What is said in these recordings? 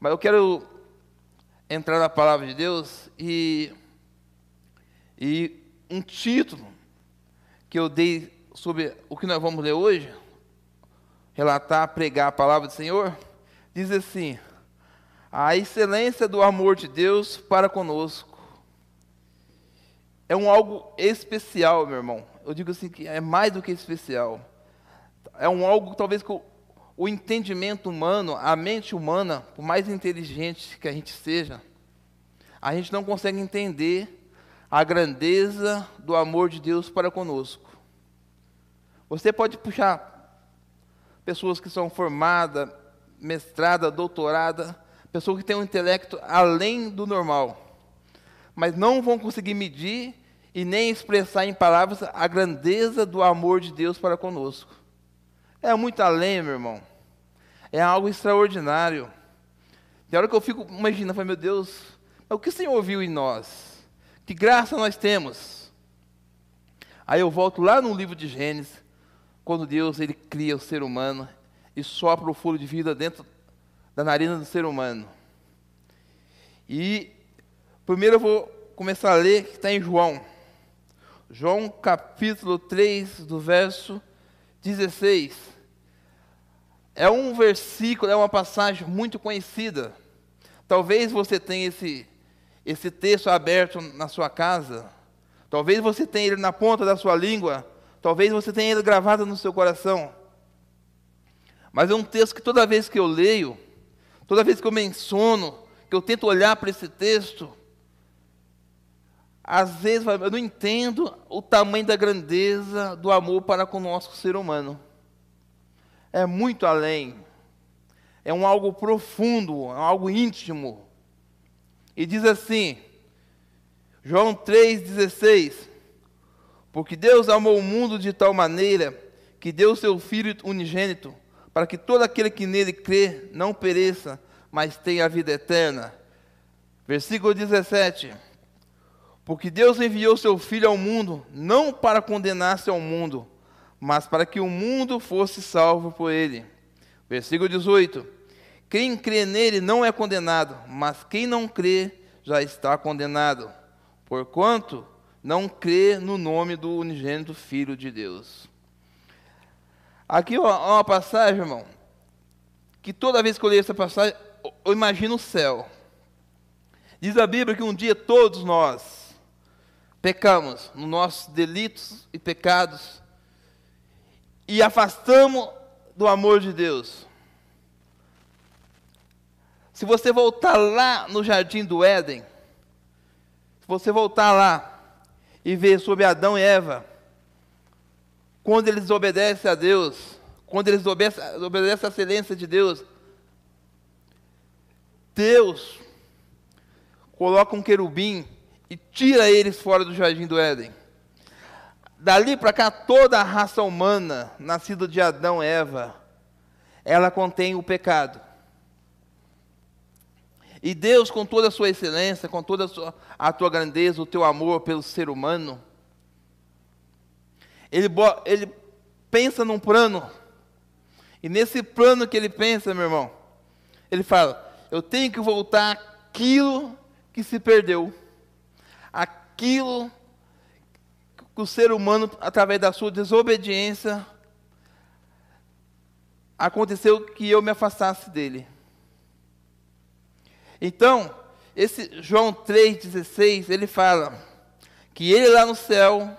Mas eu quero entrar na palavra de Deus e, e um título que eu dei sobre o que nós vamos ler hoje, relatar, pregar a palavra do Senhor, diz assim: a excelência do amor de Deus para conosco. É um algo especial, meu irmão. Eu digo assim que é mais do que especial. É um algo talvez que o entendimento humano, a mente humana, por mais inteligente que a gente seja, a gente não consegue entender a grandeza do amor de Deus para conosco. Você pode puxar pessoas que são formadas, mestrada, doutorada, pessoas que têm um intelecto além do normal, mas não vão conseguir medir e nem expressar em palavras a grandeza do amor de Deus para conosco. É muito além, meu irmão. É algo extraordinário. Tem hora que eu fico imaginando, meu Deus, o que o Senhor viu em nós? Que graça nós temos? Aí eu volto lá no livro de Gênesis, quando Deus ele cria o ser humano e sopra o fôlego de vida dentro da narina do ser humano. E primeiro eu vou começar a ler que está em João. João capítulo 3, do verso 16. É um versículo, é uma passagem muito conhecida. Talvez você tenha esse, esse texto aberto na sua casa. Talvez você tenha ele na ponta da sua língua. Talvez você tenha ele gravado no seu coração. Mas é um texto que toda vez que eu leio, toda vez que eu menciono, que eu tento olhar para esse texto, às vezes eu não entendo o tamanho da grandeza do amor para com nosso ser humano. É muito além. É um algo profundo, é algo íntimo. E diz assim, João 3,16: Porque Deus amou o mundo de tal maneira que deu seu Filho unigênito, para que todo aquele que nele crê não pereça, mas tenha a vida eterna. Versículo 17: Porque Deus enviou seu Filho ao mundo, não para condenar-se ao mundo, mas para que o mundo fosse salvo por ele. Versículo 18: Quem crê nele não é condenado, mas quem não crê já está condenado, porquanto não crê no nome do unigênito Filho de Deus. Aqui é uma passagem, irmão, que toda vez que eu leio essa passagem, eu imagino o céu. Diz a Bíblia que um dia todos nós pecamos nos nossos delitos e pecados e afastamos do amor de Deus. Se você voltar lá no jardim do Éden, se você voltar lá e ver sobre Adão e Eva, quando eles obedecem a Deus, quando eles obedecem, à excelência de Deus, Deus coloca um querubim e tira eles fora do jardim do Éden. Dali para cá, toda a raça humana, nascida de Adão e Eva, ela contém o pecado. E Deus, com toda a sua excelência, com toda a, sua, a tua grandeza, o teu amor pelo ser humano, ele, ele pensa num plano. E nesse plano que ele pensa, meu irmão, ele fala: eu tenho que voltar aquilo que se perdeu, aquilo que o ser humano, através da sua desobediência, aconteceu que eu me afastasse dele. Então, esse João 3,16, ele fala que ele lá no céu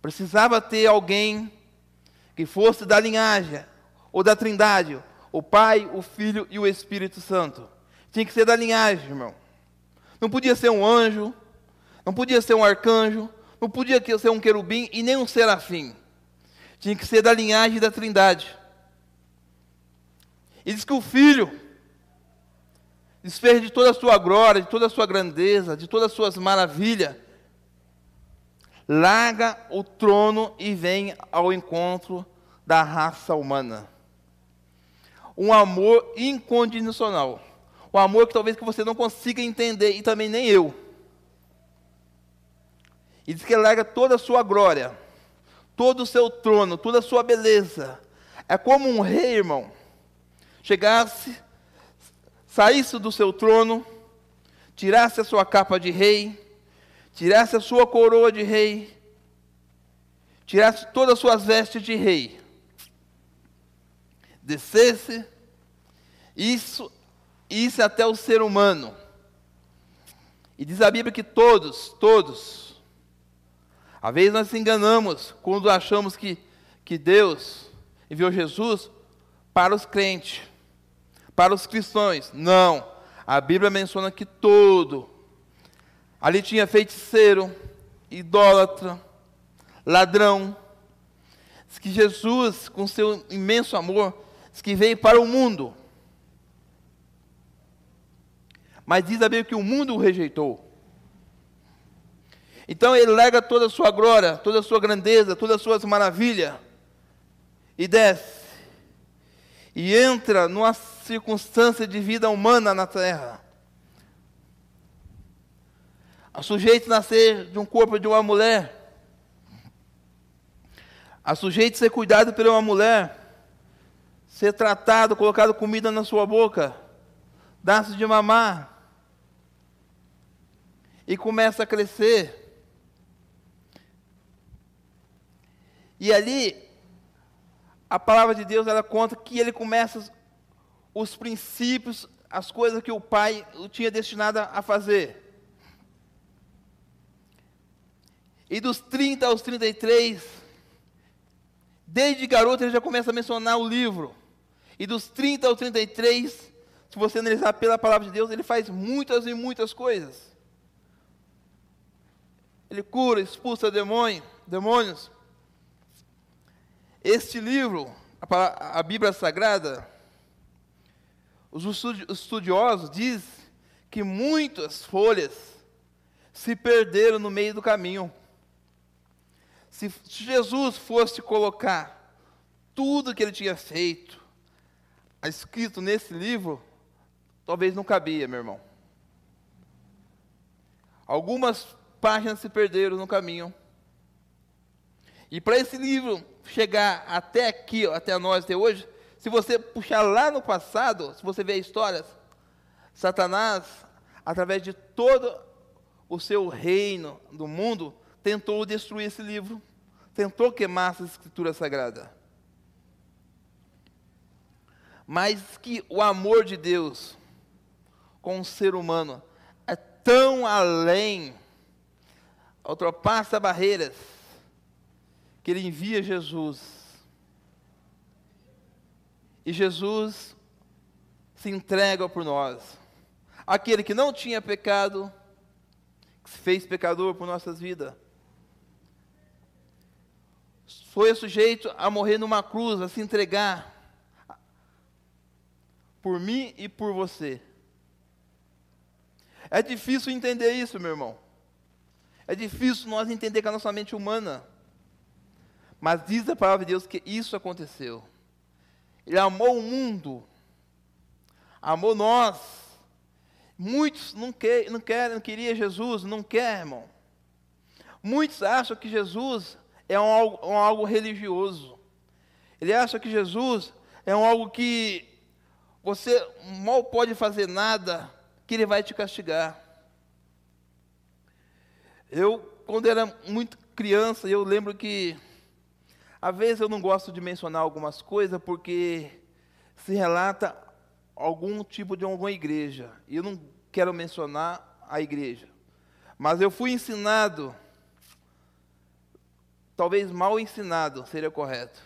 precisava ter alguém que fosse da linhagem ou da trindade, o Pai, o Filho e o Espírito Santo. Tinha que ser da linhagem, irmão. Não podia ser um anjo, não podia ser um arcanjo, não podia ser um querubim e nem um serafim. Tinha que ser da linhagem da trindade. E diz que o Filho desfez de toda a sua glória, de toda a sua grandeza, de todas as suas maravilhas, larga o trono e vem ao encontro da raça humana um amor incondicional. Um amor que talvez que você não consiga entender e também nem eu. E diz que ele larga toda a sua glória, todo o seu trono, toda a sua beleza. É como um rei, irmão, chegasse, saísse do seu trono, tirasse a sua capa de rei, tirasse a sua coroa de rei, tirasse todas as suas vestes de rei, descesse, isso, isso até o ser humano. E diz a Bíblia que todos, todos, às vezes nós nos enganamos quando achamos que, que Deus enviou Jesus para os crentes, para os cristãos. Não. A Bíblia menciona que todo. Ali tinha feiticeiro, idólatra, ladrão. Diz que Jesus, com seu imenso amor, diz que veio para o mundo. Mas diz a Bíblia que o mundo o rejeitou. Então ele lega toda a sua glória, toda a sua grandeza, todas as suas maravilhas e desce e entra numa circunstância de vida humana na terra. A sujeito nascer de um corpo de uma mulher. A sujeito ser cuidado por uma mulher. Ser tratado, colocado comida na sua boca. Dar-se de mamar. E começa a crescer. E ali a palavra de Deus ela conta que ele começa os princípios, as coisas que o pai o tinha destinado a fazer. E dos 30 aos 33, desde garoto ele já começa a mencionar o livro. E dos 30 aos 33, se você analisar pela palavra de Deus, ele faz muitas e muitas coisas. Ele cura, expulsa demônio, demônios. Este livro, a, Bíblia Sagrada, os estudiosos dizem que muitas folhas se perderam no meio do caminho. Se Jesus fosse colocar tudo que ele tinha feito, escrito nesse livro, talvez não cabia, meu irmão. Algumas páginas se perderam no caminho. E para esse livro chegar até aqui, até nós, até hoje, se você puxar lá no passado, se você ver histórias, Satanás, através de todo o seu reino do mundo, tentou destruir esse livro, tentou queimar essa escritura sagrada. Mas que o amor de Deus com o ser humano é tão além, ultrapassa barreiras, que ele envia Jesus. E Jesus se entrega por nós. Aquele que não tinha pecado, que se fez pecador por nossas vidas. Foi sujeito a morrer numa cruz, a se entregar por mim e por você. É difícil entender isso, meu irmão. É difícil nós entender com a nossa mente humana. Mas diz a palavra de Deus que isso aconteceu. Ele amou o mundo, amou nós. Muitos não, quer, não querem, não queria Jesus, não quer, irmão. Muitos acham que Jesus é um um algo religioso. Ele acha que Jesus é um algo que você mal pode fazer nada, que ele vai te castigar. Eu, quando era muito criança, eu lembro que às vezes eu não gosto de mencionar algumas coisas porque se relata algum tipo de alguma igreja. E eu não quero mencionar a igreja. Mas eu fui ensinado, talvez mal ensinado seria correto.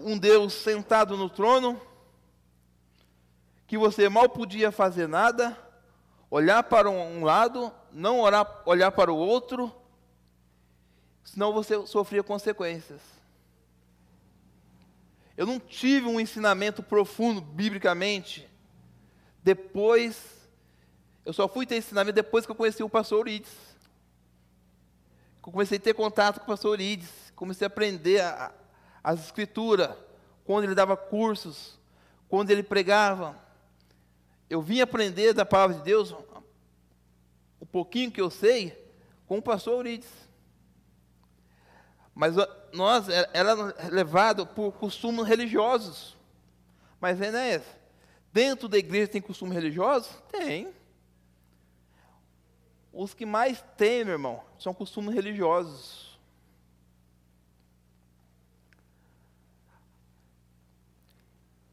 Um Deus sentado no trono, que você mal podia fazer nada, olhar para um lado, não orar, olhar para o outro, senão você sofria consequências. Eu não tive um ensinamento profundo, biblicamente, depois, eu só fui ter ensinamento depois que eu conheci o pastor Urides. Eu comecei a ter contato com o pastor Urides, comecei a aprender a, a, as escrituras, quando ele dava cursos, quando ele pregava. Eu vim aprender da palavra de Deus, o pouquinho que eu sei, com o pastor Urides. Mas nós era levado por costumes religiosos. Mas, Enéas, Dentro da igreja tem costume religioso? Tem. Os que mais tem, meu irmão, são costumes religiosos.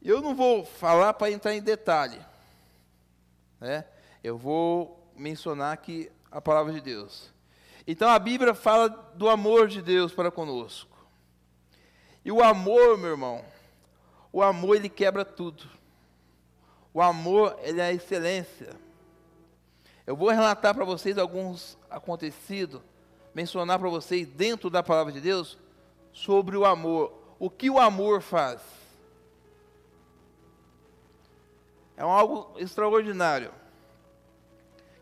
Eu não vou falar para entrar em detalhe. Né? Eu vou mencionar aqui a palavra de Deus. Então a Bíblia fala do amor de Deus para conosco. E o amor, meu irmão, o amor ele quebra tudo. O amor ele é a excelência. Eu vou relatar para vocês alguns acontecidos, mencionar para vocês dentro da palavra de Deus sobre o amor. O que o amor faz? É algo extraordinário.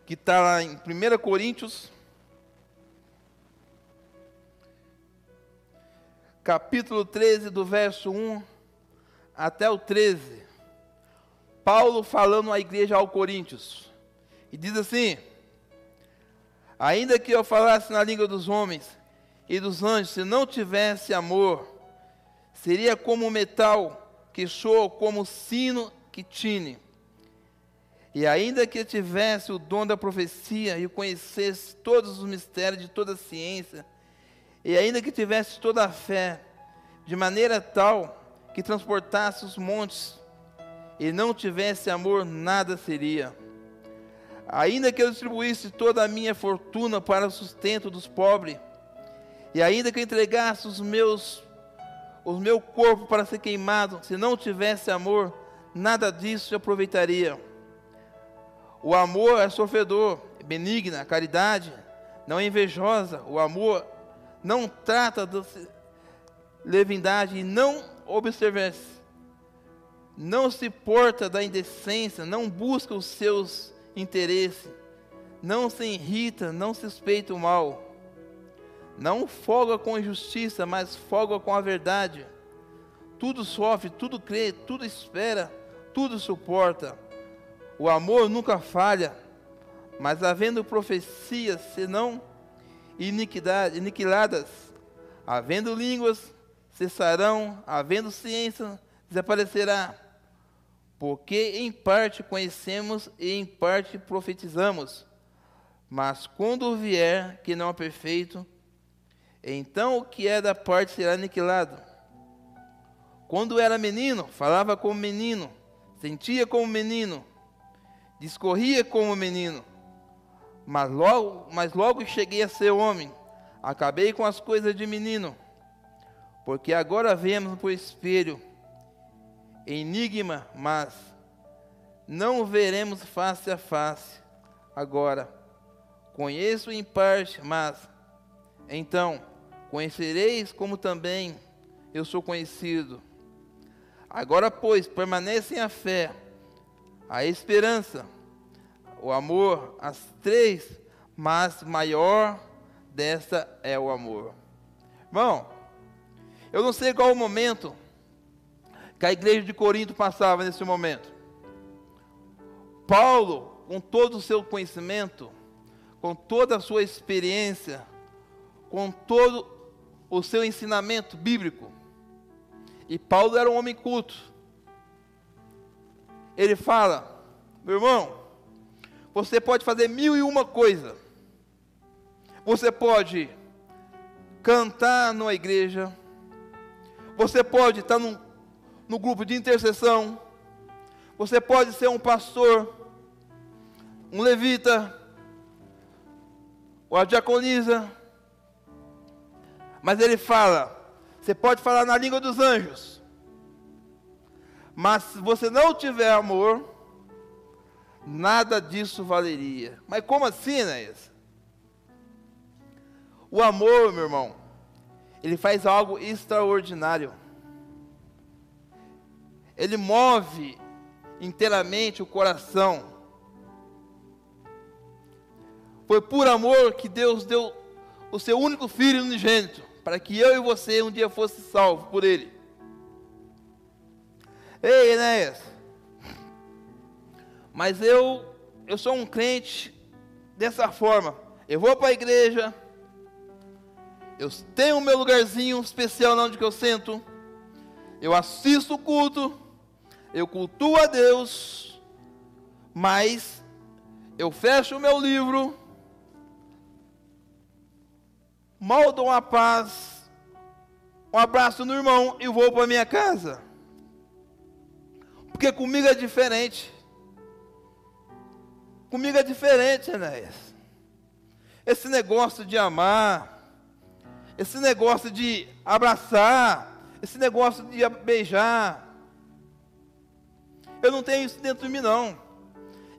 Que está lá em 1 Coríntios capítulo 13, do verso 1 até o 13. Paulo falando à igreja ao Coríntios. E diz assim: Ainda que eu falasse na língua dos homens e dos anjos, se não tivesse amor, seria como metal que soa, como sino que tine. E ainda que tivesse o dom da profecia e conhecesse todos os mistérios de toda a ciência, e ainda que tivesse toda a fé, de maneira tal que transportasse os montes, e não tivesse amor, nada seria. Ainda que eu distribuísse toda a minha fortuna para o sustento dos pobres, e ainda que eu entregasse os meus o meu corpo para ser queimado, se não tivesse amor, nada disso aproveitaria. O amor é sofredor, benigna, caridade não é invejosa, o amor não trata de leviandade não observa-se, não se porta da indecência, não busca os seus interesses, não se irrita, não suspeita o mal, não folga com injustiça, mas folga com a verdade. Tudo sofre, tudo crê, tudo espera, tudo suporta. O amor nunca falha, mas havendo profecias, senão iniquidade, iniquiladas, havendo línguas, cessarão, havendo ciência, desaparecerá. Porque em parte conhecemos e em parte profetizamos. Mas quando vier que não é perfeito, então o que é da parte será aniquilado. Quando era menino, falava como menino, sentia como menino, discorria como menino. Mas logo, mas logo cheguei a ser homem, acabei com as coisas de menino. Porque agora vemos por espelho, enigma, mas não veremos face a face. Agora, conheço em parte, mas então conhecereis como também eu sou conhecido. Agora, pois, permanecem a fé, a esperança, o amor, as três, mas maior desta é o amor. Irmão, eu não sei qual o momento que a igreja de Corinto passava nesse momento. Paulo, com todo o seu conhecimento, com toda a sua experiência, com todo o seu ensinamento bíblico, e Paulo era um homem culto. Ele fala, meu irmão, você pode fazer mil e uma coisa. Você pode cantar numa igreja. Você pode estar num, no grupo de intercessão. Você pode ser um pastor, um levita, ou a diaconisa. Mas ele fala: você pode falar na língua dos anjos. Mas se você não tiver amor, nada disso valeria. Mas como assim, Enéas? O amor, meu irmão, ele faz algo extraordinário. Ele move inteiramente o coração. Foi por amor que Deus deu o seu único filho unigênito, para que eu e você um dia fosse salvo por ele. Ei, Enéas, mas eu, eu sou um crente dessa forma. Eu vou para a igreja, eu tenho o meu lugarzinho especial onde que eu sento, eu assisto o culto, eu cultuo a Deus, mas eu fecho o meu livro, mal dou uma paz, um abraço no irmão e vou para minha casa. Porque comigo é diferente. Comigo é diferente, Enéas. Esse negócio de amar, esse negócio de abraçar, esse negócio de beijar, eu não tenho isso dentro de mim, não.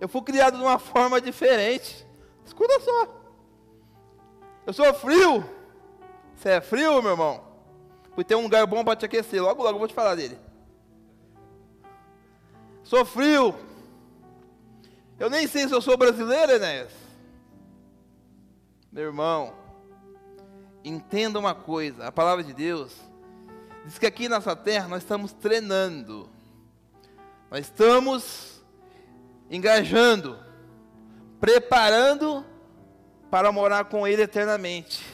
Eu fui criado de uma forma diferente. Escuta só. Eu sou frio. Você é frio, meu irmão? Porque tem um lugar bom para te aquecer. Logo, logo eu vou te falar dele. Sou frio. Eu nem sei se eu sou brasileiro, Enéas. Meu irmão, entenda uma coisa: a palavra de Deus diz que aqui nessa terra nós estamos treinando, nós estamos engajando, preparando para morar com Ele eternamente.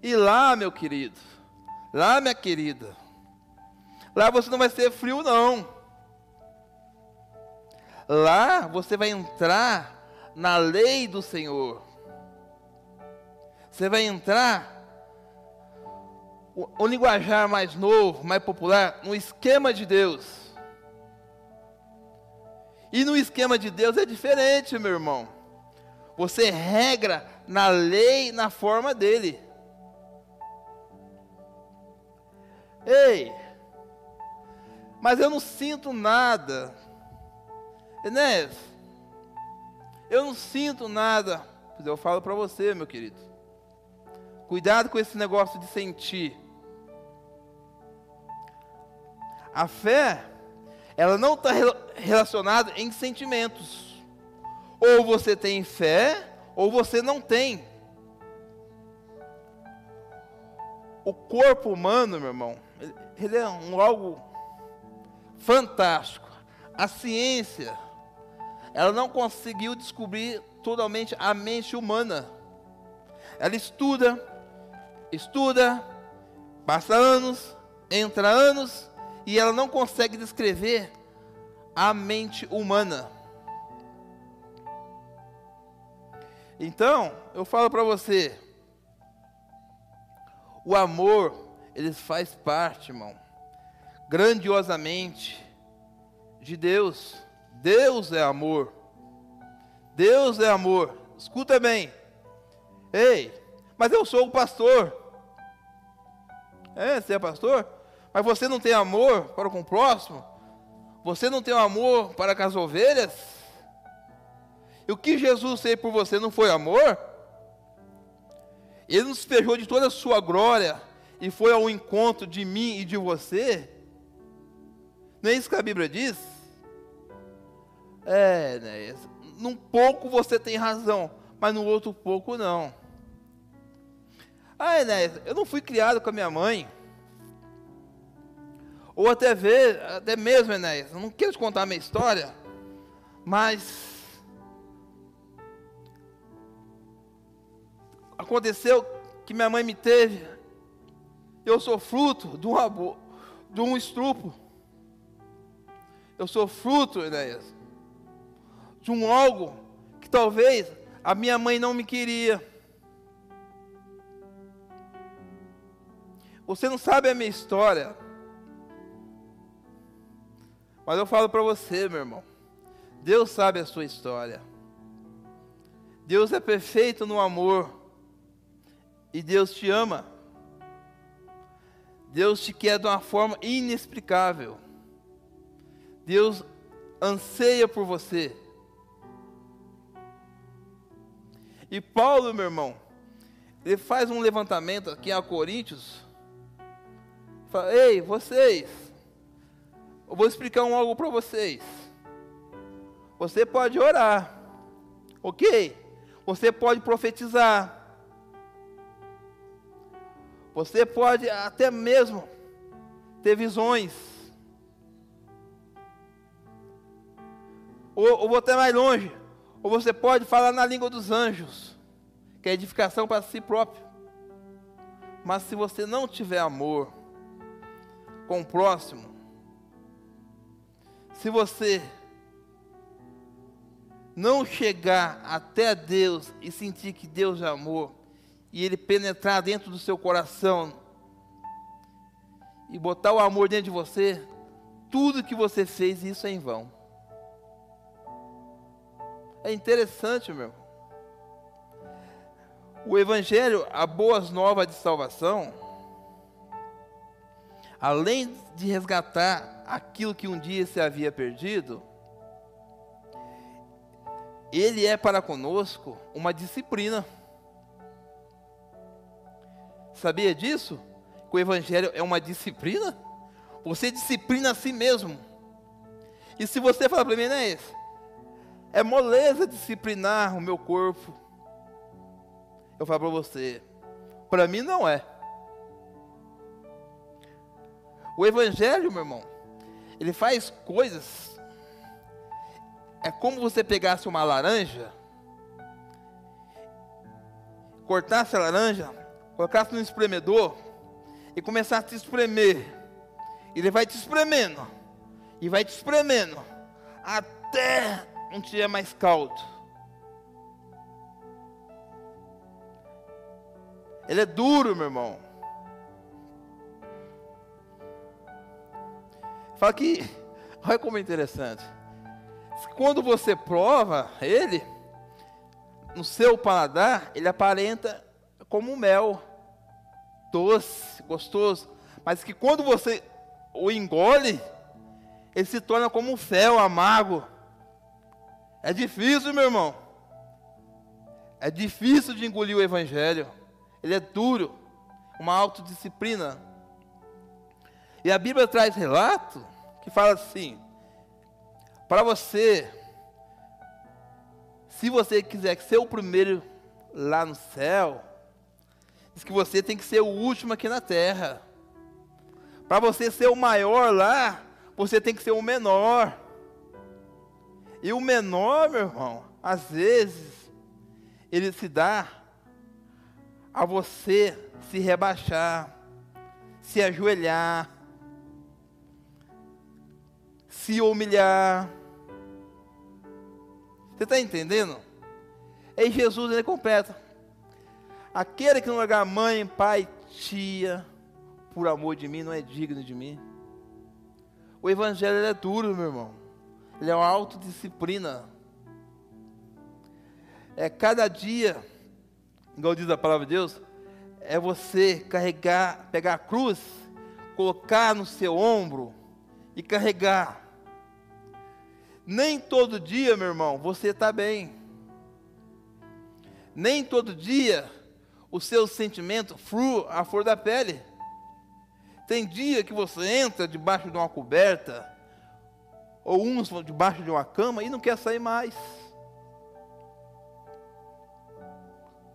E lá, meu querido, lá, minha querida, lá você não vai ser frio, não. Lá você vai entrar na lei do Senhor. Você vai entrar o, o linguajar mais novo, mais popular, no esquema de Deus. E no esquema de Deus é diferente, meu irmão. Você regra na lei, na forma dele. Ei, mas eu não sinto nada. Enéas, eu não sinto nada. Pois eu falo para você, meu querido. Cuidado com esse negócio de sentir. A fé, ela não está relacionada em sentimentos. Ou você tem fé, ou você não tem. O corpo humano, meu irmão, ele é um algo fantástico. A ciência ela não conseguiu descobrir totalmente a mente humana. Ela estuda, estuda, passa anos, entra anos, e ela não consegue descrever a mente humana. Então, eu falo para você, o amor, ele faz parte, irmão, grandiosamente de Deus. Deus é amor. Deus é amor. Escuta bem. Ei, mas eu sou o pastor. É, você é pastor? Mas você não tem amor para com o próximo? Você não tem amor para com as ovelhas? E o que Jesus fez por você não foi amor? Ele nos despejou de toda a sua glória e foi ao encontro de mim e de você? Não é isso que a Bíblia diz? É, né? Num pouco você tem razão, mas no outro pouco não. Ah, Enéas, eu não fui criado com a minha mãe. Ou até ver, até mesmo, Enéas, eu não quero te contar a minha história, mas aconteceu que minha mãe me teve, eu sou fruto de um, de um estrupo. Eu sou fruto, Enéas, de um algo que talvez a minha mãe não me queria. Você não sabe a minha história. Mas eu falo para você, meu irmão. Deus sabe a sua história. Deus é perfeito no amor. E Deus te ama. Deus te quer de uma forma inexplicável. Deus anseia por você. E Paulo, meu irmão, ele faz um levantamento aqui a Coríntios. Fala, ei, vocês, eu vou explicar um algo para vocês. Você pode orar, ok? Você pode profetizar. Você pode até mesmo ter visões. Ou, ou vou até mais longe. Ou você pode falar na língua dos anjos, que é edificação para si próprio. Mas se você não tiver amor com o próximo, se você não chegar até Deus e sentir que Deus é amor, e Ele penetrar dentro do seu coração, e botar o amor dentro de você, tudo que você fez, isso é em vão. É interessante, meu. O Evangelho, a boas novas de salvação, além de resgatar aquilo que um dia se havia perdido, ele é para conosco uma disciplina. Sabia disso? Que o Evangelho é uma disciplina? Você disciplina a si mesmo. E se você falar para mim, não é isso? É moleza disciplinar o meu corpo. Eu falo para você, para mim não é. O Evangelho, meu irmão, ele faz coisas. É como você pegasse uma laranja, cortasse a laranja, colocasse no espremedor e começasse a espremer. Ele vai te espremendo e vai te espremendo até não tiver mais caldo. Ele é duro, meu irmão. Fala que, olha como é interessante. Quando você prova ele, no seu paladar, ele aparenta como mel, doce, gostoso. Mas que quando você o engole, ele se torna como um fel amargo. É difícil, meu irmão. É difícil de engolir o evangelho. Ele é duro, uma autodisciplina. E a Bíblia traz relato que fala assim: para você, se você quiser ser o primeiro lá no céu, diz que você tem que ser o último aqui na terra. Para você ser o maior lá, você tem que ser o menor. E o menor, meu irmão, às vezes, ele se dá a você se rebaixar, se ajoelhar, se humilhar. Você está entendendo? Aí Jesus ele completa. Aquele que não largar mãe, pai, tia, por amor de mim, não é digno de mim. O evangelho é duro, meu irmão. Ele é uma autodisciplina. É cada dia, igual diz a palavra de Deus, é você carregar, pegar a cruz, colocar no seu ombro e carregar. Nem todo dia, meu irmão, você está bem. Nem todo dia o seu sentimento flui a flor da pele. Tem dia que você entra debaixo de uma coberta, ou uns debaixo de uma cama e não quer sair mais.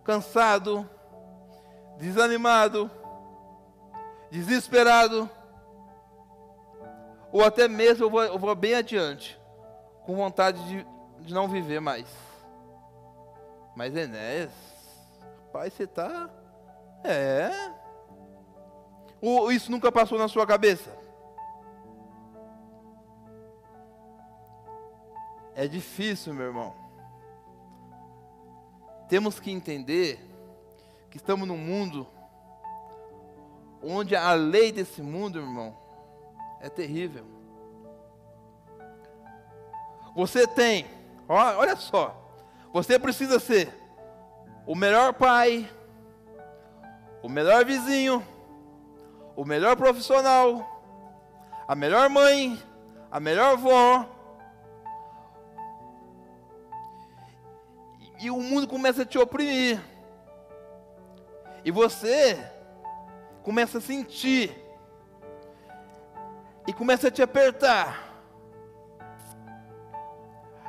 Cansado, desanimado, desesperado, ou até mesmo eu vou, eu vou bem adiante com vontade de, de não viver mais. Mas Enéas, pai, você está. É. Ou isso nunca passou na sua cabeça? É difícil, meu irmão. Temos que entender que estamos num mundo onde a lei desse mundo, irmão, é terrível. Você tem, olha só, você precisa ser o melhor pai, o melhor vizinho, o melhor profissional, a melhor mãe, a melhor avó. E o mundo começa a te oprimir. E você começa a sentir. E começa a te apertar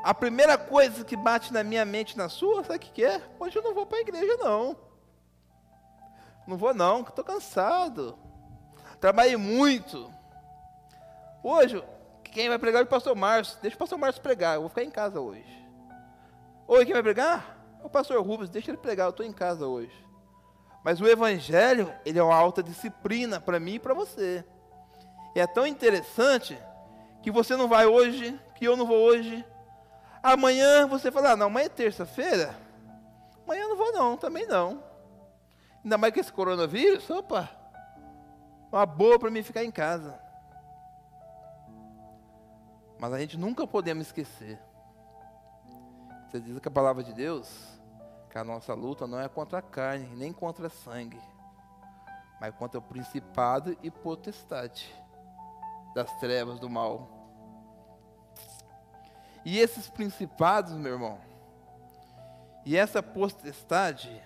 a primeira coisa que bate na minha mente na sua, sabe o que, é? Hoje eu não vou para a igreja, não. Não vou, não, que estou cansado. Trabalhei muito. Hoje, quem vai pregar é o pastor Márcio. Deixa o pastor Márcio pregar, eu vou ficar em casa hoje. Oi, quem vai pregar? O pastor Rubens, deixa ele pregar, eu estou em casa hoje. Mas o evangelho, ele é uma alta disciplina para mim e para você. E é tão interessante que você não vai hoje, que eu não vou hoje. Amanhã você fala, ah, não, amanhã é terça-feira. Amanhã eu não vou não, também não. Ainda mais que esse coronavírus, opa, uma boa para mim ficar em casa. Mas a gente nunca podemos esquecer. Você diz que a palavra de Deus, que a nossa luta não é contra a carne, nem contra sangue, mas contra o principado e potestade das trevas do mal. E esses principados, meu irmão, e essa potestade,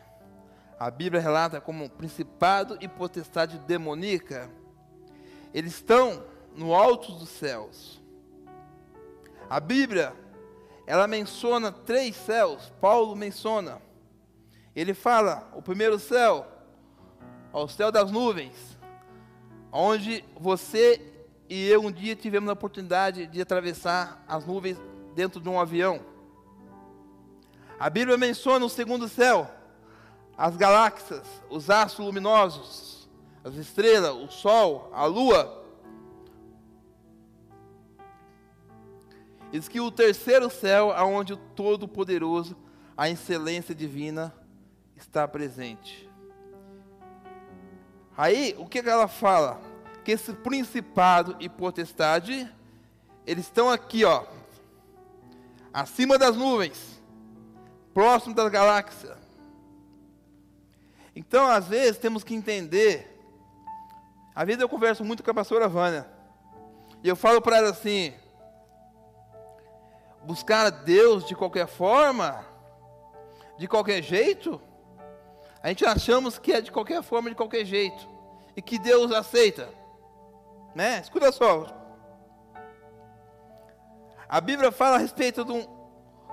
a Bíblia relata como principado e potestade demoníaca, eles estão no alto dos céus. A Bíblia, ela menciona três céus, Paulo menciona. Ele fala, o primeiro céu, ao céu das nuvens, onde você e eu um dia tivemos a oportunidade de atravessar as nuvens dentro de um avião. A Bíblia menciona o segundo céu, as galáxias, os astros luminosos, as estrelas, o sol, a lua. Diz que o terceiro céu, aonde o Todo-Poderoso, a excelência divina, está presente. Aí, o que ela fala? Que esse principado e potestade, eles estão aqui, ó, acima das nuvens, próximo das galáxias. Então, às vezes, temos que entender. Às vezes eu converso muito com a pastora Vânia. E eu falo para ela assim: buscar a Deus de qualquer forma, de qualquer jeito, a gente achamos que é de qualquer forma, de qualquer jeito, e que Deus aceita, né? Escuta só. A Bíblia fala a respeito de um,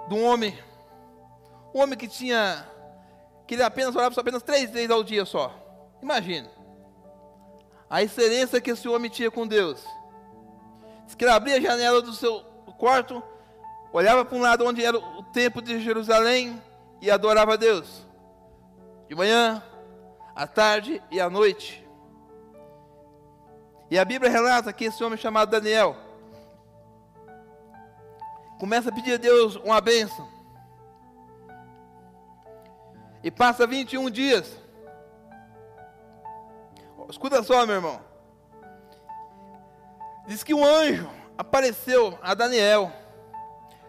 de um homem, um homem que tinha, que ele apenas orava apenas três vezes ao dia só. Imagina. A excelência que esse homem tinha com Deus. Diz que ele abria a janela do seu quarto olhava para um lado onde era o templo de Jerusalém e adorava a Deus. De manhã, à tarde e à noite. E a Bíblia relata que esse homem chamado Daniel começa a pedir a Deus uma bênção. E passa 21 dias. Escuta só, meu irmão. Diz que um anjo apareceu a Daniel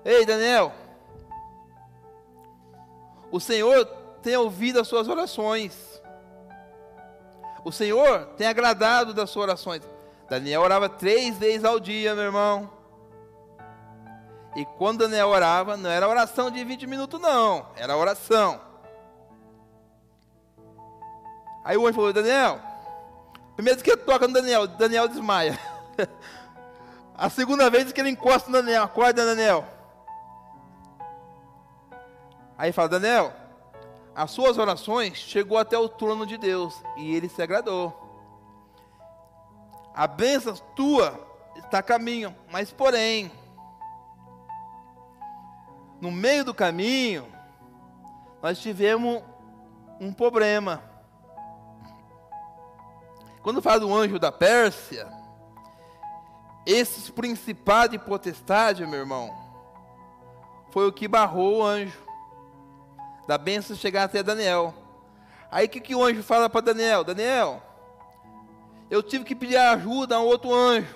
Ei, Daniel, o Senhor tem ouvido as suas orações. O Senhor tem agradado das suas orações. Daniel orava três vezes ao dia, meu irmão. E quando Daniel orava, não era oração de 20 minutos, não. Era oração. Aí o anjo falou: Daniel, primeiro que toca no Daniel, Daniel desmaia. A segunda vez que ele encosta no Daniel, acorda Daniel. Aí fala, Daniel, as suas orações chegou até o trono de Deus e ele se agradou. A bênção tua está a caminho, mas porém, no meio do caminho, nós tivemos um problema. Quando fala do anjo da Pérsia, esses principados e potestade, meu irmão, foi o que barrou o anjo da bênção chegar até Daniel. Aí o que, que o anjo fala para Daniel? Daniel, eu tive que pedir ajuda a um outro anjo.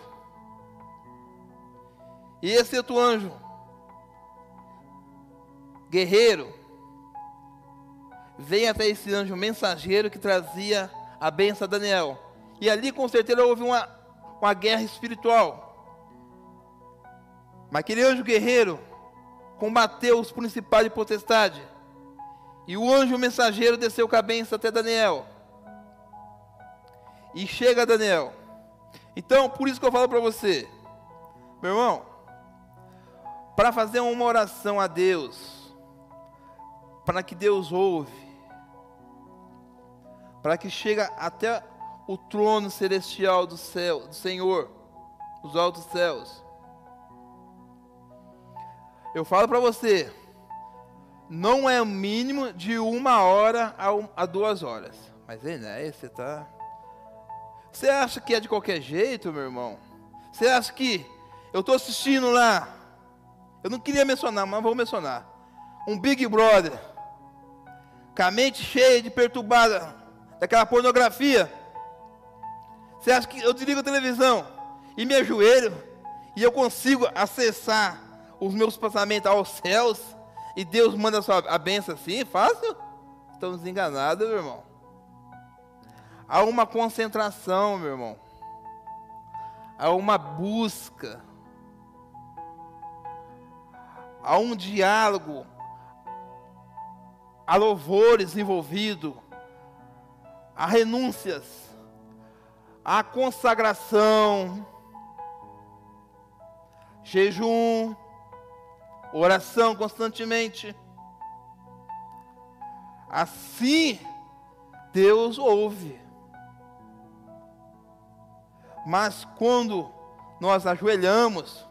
E esse outro anjo, guerreiro, veio até esse anjo mensageiro que trazia a bênção a Daniel. E ali com certeza houve uma, uma guerra espiritual. Mas aquele anjo guerreiro combateu os principais de potestade e o anjo mensageiro desceu com a benção até Daniel. E chega Daniel. Então, por isso que eu falo para você, meu irmão, para fazer uma oração a Deus, para que Deus ouve, para que chegue até o trono celestial do céu, do Senhor, os altos céus. Eu falo para você, não é o mínimo de uma hora a, duas horas. Mas né? Você tá. Você acha que é de qualquer jeito, meu irmão? Você acha que Eu estou assistindo lá. Eu não queria mencionar, mas vou mencionar. Um Big Brother. Com a mente cheia de perturbada daquela pornografia. Você acha que eu desligo a televisão e me ajoelho e eu consigo acessar os meus pensamentos aos céus e Deus manda sua, a benção assim? Fácil? Estamos enganados, meu irmão. Há uma concentração, meu irmão. Há uma busca. Há um diálogo. Há louvores envolvido. Há renúncias. Há consagração. Jejum. Oração constantemente. Assim, Deus ouve. Mas quando nós ajoelhamos,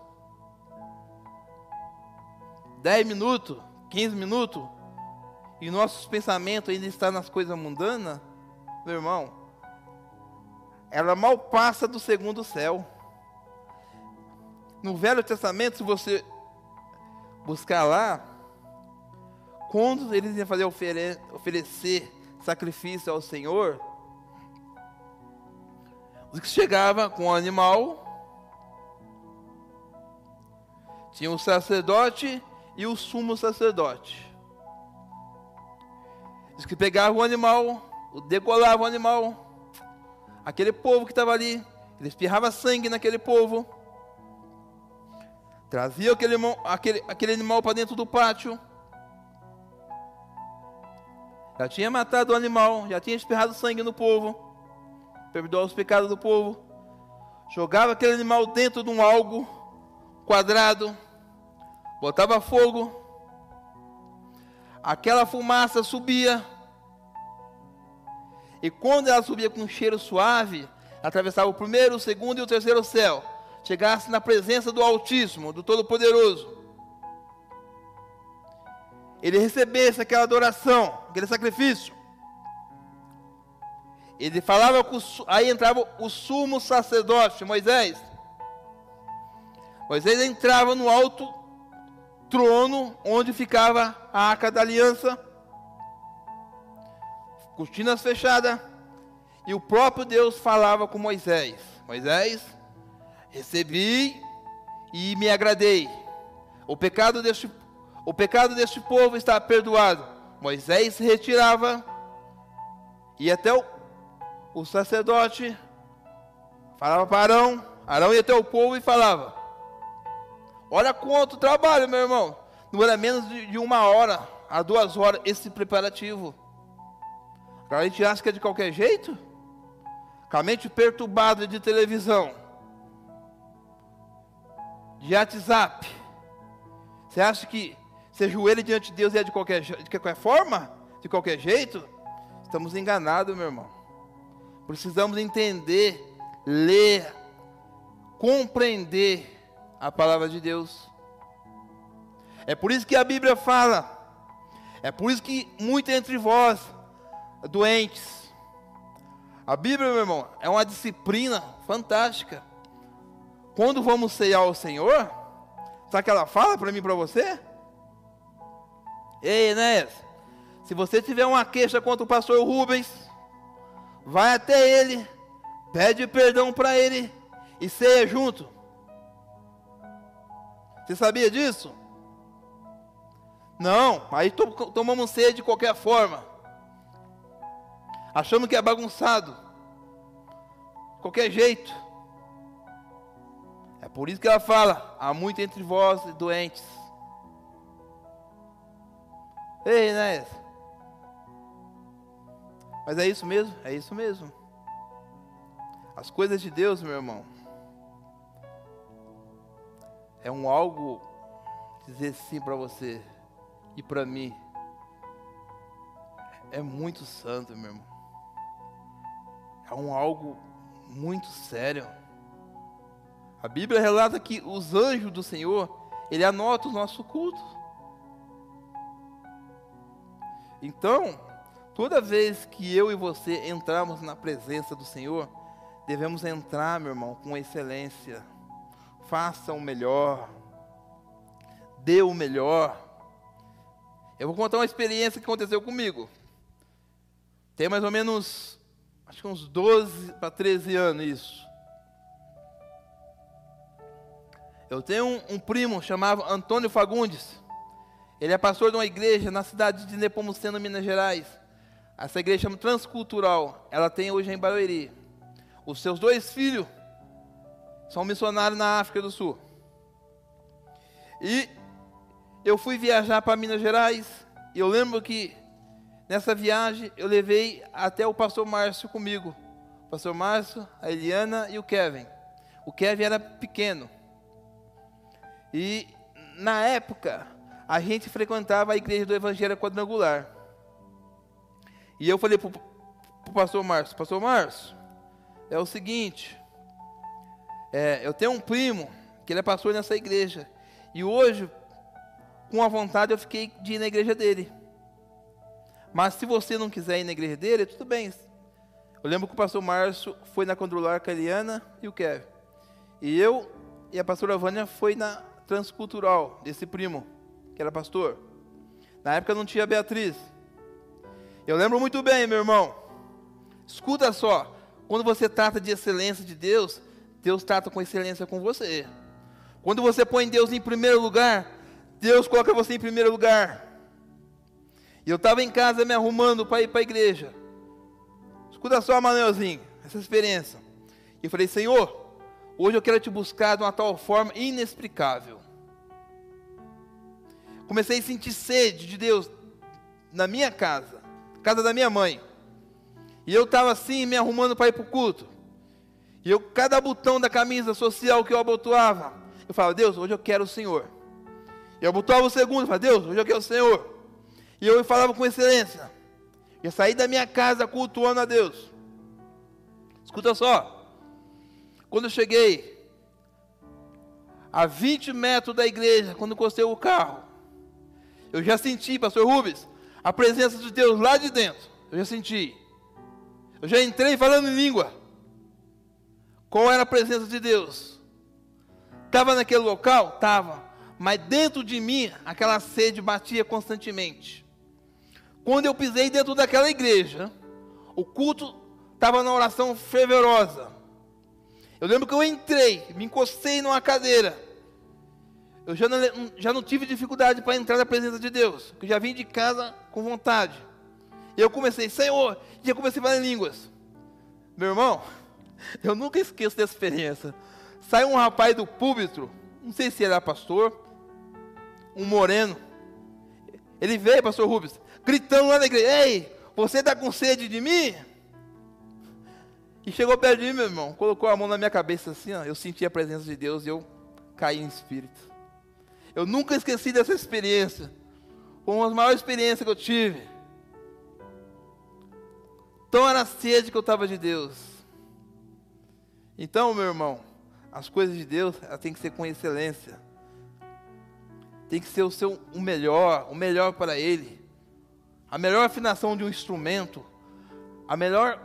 10 minutos, 15 minutos, e nossos pensamentos ainda estão nas coisas mundanas, meu irmão, ela mal passa do segundo céu. No Velho Testamento, se você buscar lá, quando eles iam fazer ofere oferecer sacrifício ao Senhor, os que chegavam com o animal, tinha o sacerdote e o sumo sacerdote. Os que pegavam o animal, decolavam o animal, aquele povo que estava ali, ele espirrava sangue naquele povo, trazia aquele, aquele, aquele animal para dentro do pátio, já tinha matado o animal, já tinha espirrado sangue no povo perdoar os pecados do povo, jogava aquele animal dentro de um algo quadrado, botava fogo, aquela fumaça subia, e quando ela subia com um cheiro suave, atravessava o primeiro, o segundo e o terceiro céu, chegasse na presença do Altíssimo, do Todo-Poderoso, ele recebesse aquela adoração, aquele sacrifício, ele falava com, aí entrava o sumo sacerdote, Moisés. Moisés entrava no alto trono onde ficava a arca da aliança, cortinas fechadas, e o próprio Deus falava com Moisés: Moisés, recebi e me agradei. O pecado deste, o pecado deste povo está perdoado. Moisés se retirava e até o o sacerdote falava para Arão, Arão ia até o povo e falava: Olha quanto trabalho, meu irmão. Não era menos de uma hora a duas horas esse preparativo. Agora a gente acha que é de qualquer jeito? Com a mente perturbada de televisão, de WhatsApp. Você acha que se ajoelha diante de Deus é de qualquer, de qualquer forma? De qualquer jeito? Estamos enganados, meu irmão. Precisamos entender, ler, compreender a palavra de Deus. É por isso que a Bíblia fala. É por isso que muitos entre vós doentes. A Bíblia, meu irmão, é uma disciplina fantástica. Quando vamos ceiar ao Senhor, sabe o que ela fala para mim e para você? Ei, Enéas, se você tiver uma queixa contra o pastor Rubens, vai até ele, pede perdão para ele e ceia junto. Você sabia disso? Não, aí to tomamos ceia de qualquer forma. Achamos que é bagunçado. Qualquer jeito. Por isso que ela fala: há muito entre vós doentes. Ei, Inés. Mas é isso mesmo? É isso mesmo. As coisas de Deus, meu irmão, é um algo dizer sim para você e para mim. É muito santo, meu irmão. É um algo muito sério. A Bíblia relata que os anjos do Senhor, ele anota o nosso culto. Então, Toda vez que eu e você entramos na presença do Senhor, devemos entrar, meu irmão, com excelência, faça o melhor, dê o melhor. Eu vou contar uma experiência que aconteceu comigo. Tem mais ou menos, acho que uns 12 para 13 anos isso. Eu tenho um, um primo chamado Antônio Fagundes. Ele é pastor de uma igreja na cidade de Nepomuceno, Minas Gerais. Essa igreja chama Transcultural. Ela tem hoje em Barueri. Os seus dois filhos são missionários na África do Sul. E eu fui viajar para Minas Gerais. E eu lembro que nessa viagem eu levei até o pastor Márcio comigo. O pastor Márcio, a Eliana e o Kevin. O Kevin era pequeno. E na época a gente frequentava a igreja do Evangelho Quadrangular. E eu falei para o pastor Márcio, pastor Márcio, é o seguinte, é, eu tenho um primo que ele é pastor nessa igreja. E hoje, com a vontade, eu fiquei de ir na igreja dele. Mas se você não quiser ir na igreja dele, tudo bem. Eu lembro que o pastor Márcio foi na a Eliana e o Kevin. E eu e a pastora Vânia foi na Transcultural, desse primo, que era pastor. Na época não tinha Beatriz. Eu lembro muito bem, meu irmão. Escuta só, quando você trata de excelência de Deus, Deus trata com excelência com você. Quando você põe Deus em primeiro lugar, Deus coloca você em primeiro lugar. E eu estava em casa me arrumando para ir para a igreja. Escuta só, Manuelzinho, essa experiência. E eu falei, Senhor, hoje eu quero te buscar de uma tal forma inexplicável. Comecei a sentir sede de Deus na minha casa casa da minha mãe. E eu estava assim, me arrumando para ir para o culto. E eu, cada botão da camisa social que eu abotoava, eu falava, Deus, hoje eu quero o Senhor. E eu abotoava o segundo, eu falava, Deus, hoje eu quero o Senhor. E eu falava com excelência. Eu saí da minha casa cultuando a Deus. Escuta só. Quando eu cheguei a 20 metros da igreja, quando encostei o carro, eu já senti, pastor Rubens, a presença de Deus lá de dentro. Eu já senti. Eu já entrei falando em língua. Qual era a presença de Deus? Estava naquele local? Estava. Mas dentro de mim, aquela sede batia constantemente. Quando eu pisei dentro daquela igreja, o culto estava na oração fervorosa. Eu lembro que eu entrei, me encostei numa cadeira eu já não, já não tive dificuldade para entrar na presença de Deus, porque já vim de casa com vontade. E eu comecei, Senhor, e eu comecei a falar em línguas. Meu irmão, eu nunca esqueço dessa experiência. Saiu um rapaz do púlpito, não sei se era pastor, um moreno. Ele veio, pastor Rubens, gritando lá na igreja: Ei, você está com sede de mim? E chegou perto de mim, meu irmão, colocou a mão na minha cabeça assim, ó, eu senti a presença de Deus e eu caí em espírito. Eu nunca esqueci dessa experiência. Foi uma das maiores experiências que eu tive. Tão era a sede que eu estava de Deus. Então, meu irmão, as coisas de Deus tem que ser com excelência. Tem que ser o seu o melhor, o melhor para Ele. A melhor afinação de um instrumento, a melhor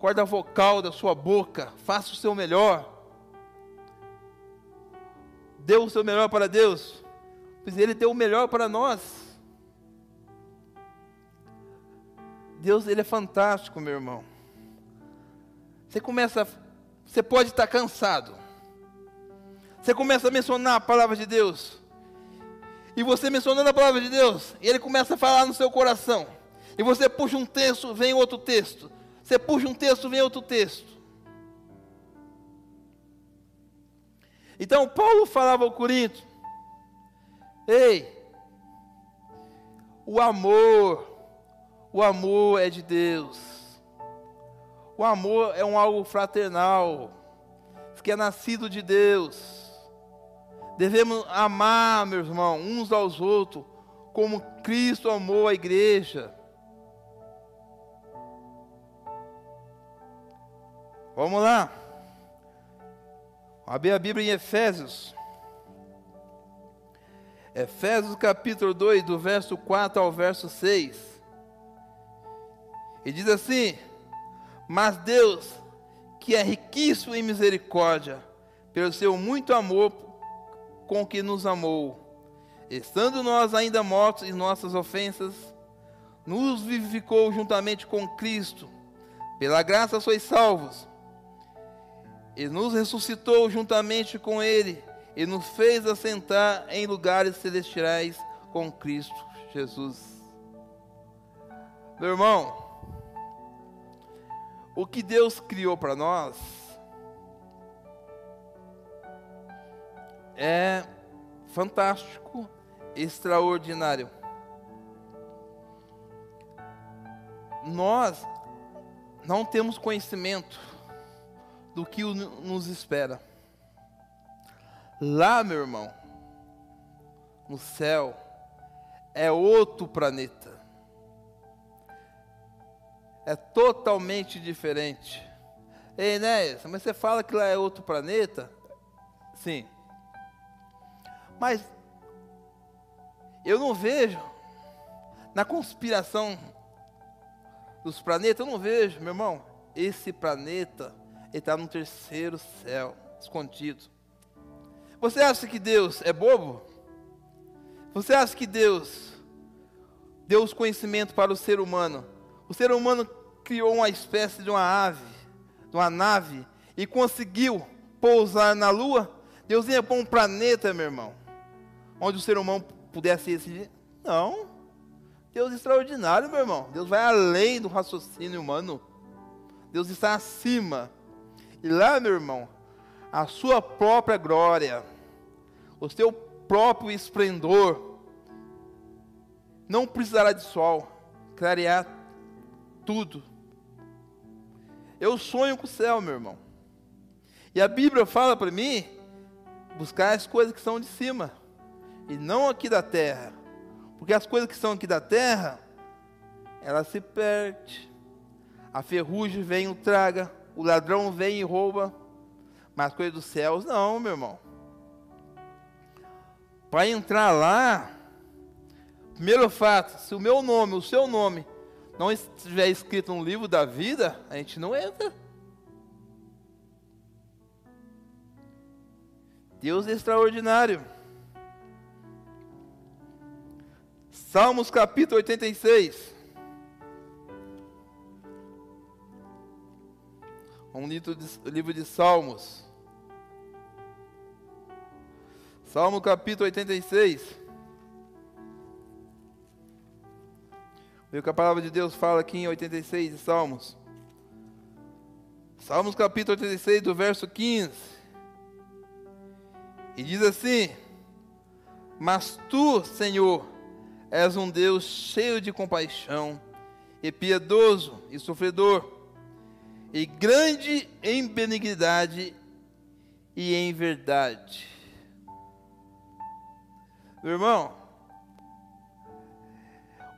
corda vocal da sua boca. Faça o seu melhor. Dê o seu melhor para Deus pois Ele deu o melhor para nós. Deus, Ele é fantástico, meu irmão. Você começa, você pode estar cansado. Você começa a mencionar a palavra de Deus. E você mencionando a palavra de Deus, e ele começa a falar no seu coração. E você puxa um texto, vem outro texto. Você puxa um texto, vem outro texto. Então Paulo falava ao Corinto, Ei, o amor, o amor é de Deus. O amor é um algo fraternal, que é nascido de Deus. Devemos amar, meus irmãos, uns aos outros, como Cristo amou a igreja. Vamos lá. Abrir a Bíblia em Efésios. Efésios capítulo 2, do verso 4 ao verso 6. E diz assim: Mas Deus, que é riquíssimo em misericórdia, pelo seu muito amor com que nos amou, estando nós ainda mortos em nossas ofensas, nos vivificou juntamente com Cristo. Pela graça sois salvos. E nos ressuscitou juntamente com Ele e nos fez assentar em lugares celestiais com Cristo Jesus. Meu irmão, o que Deus criou para nós é fantástico, extraordinário. Nós não temos conhecimento do que nos espera. Lá, meu irmão, no céu, é outro planeta. É totalmente diferente. Ei, Enéas, mas você fala que lá é outro planeta? Sim. Mas eu não vejo na conspiração dos planetas, eu não vejo, meu irmão, esse planeta está no terceiro céu, escondido. Você acha que Deus é bobo? Você acha que Deus deu os conhecimento para o ser humano? O ser humano criou uma espécie de uma ave, de uma nave, e conseguiu pousar na Lua? Deus ia para um planeta, meu irmão, onde o ser humano pudesse ir. Não. Deus é extraordinário, meu irmão. Deus vai além do raciocínio humano. Deus está acima. E lá, meu irmão, a sua própria glória, o seu próprio esplendor, não precisará de sol, clarear tudo. Eu sonho com o céu, meu irmão. E a Bíblia fala para mim buscar as coisas que são de cima e não aqui da terra. Porque as coisas que são aqui da terra, ela se perde. A ferrugem vem e traga, o ladrão vem e rouba. Mas as coisas dos céus, não, meu irmão. Para entrar lá, primeiro fato, se o meu nome, o seu nome, não estiver escrito no livro da vida, a gente não entra. Deus é extraordinário. Salmos capítulo 86. Um livro de, livro de Salmos. Salmo capítulo 86. Vê o que a palavra de Deus fala aqui em 86 de Salmos. Salmos capítulo 86, do verso 15. E diz assim: Mas tu, Senhor, És um Deus cheio de compaixão, e piedoso e sofredor, e grande em benignidade e em verdade. Meu irmão,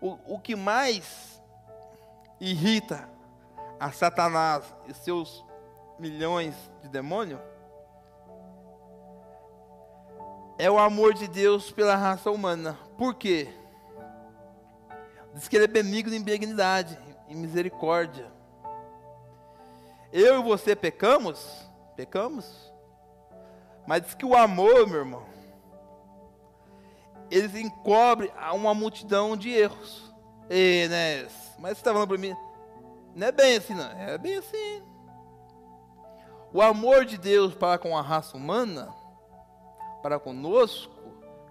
o, o que mais irrita a Satanás e seus milhões de demônios é o amor de Deus pela raça humana. Por quê? Diz que ele é benigno em benignidade, em misericórdia. Eu e você pecamos? Pecamos. Mas diz que o amor, meu irmão, ele encobre uma multidão de erros. E, né? Mas você está falando para mim, não é bem assim, não. É bem assim. O amor de Deus para com a raça humana, para conosco,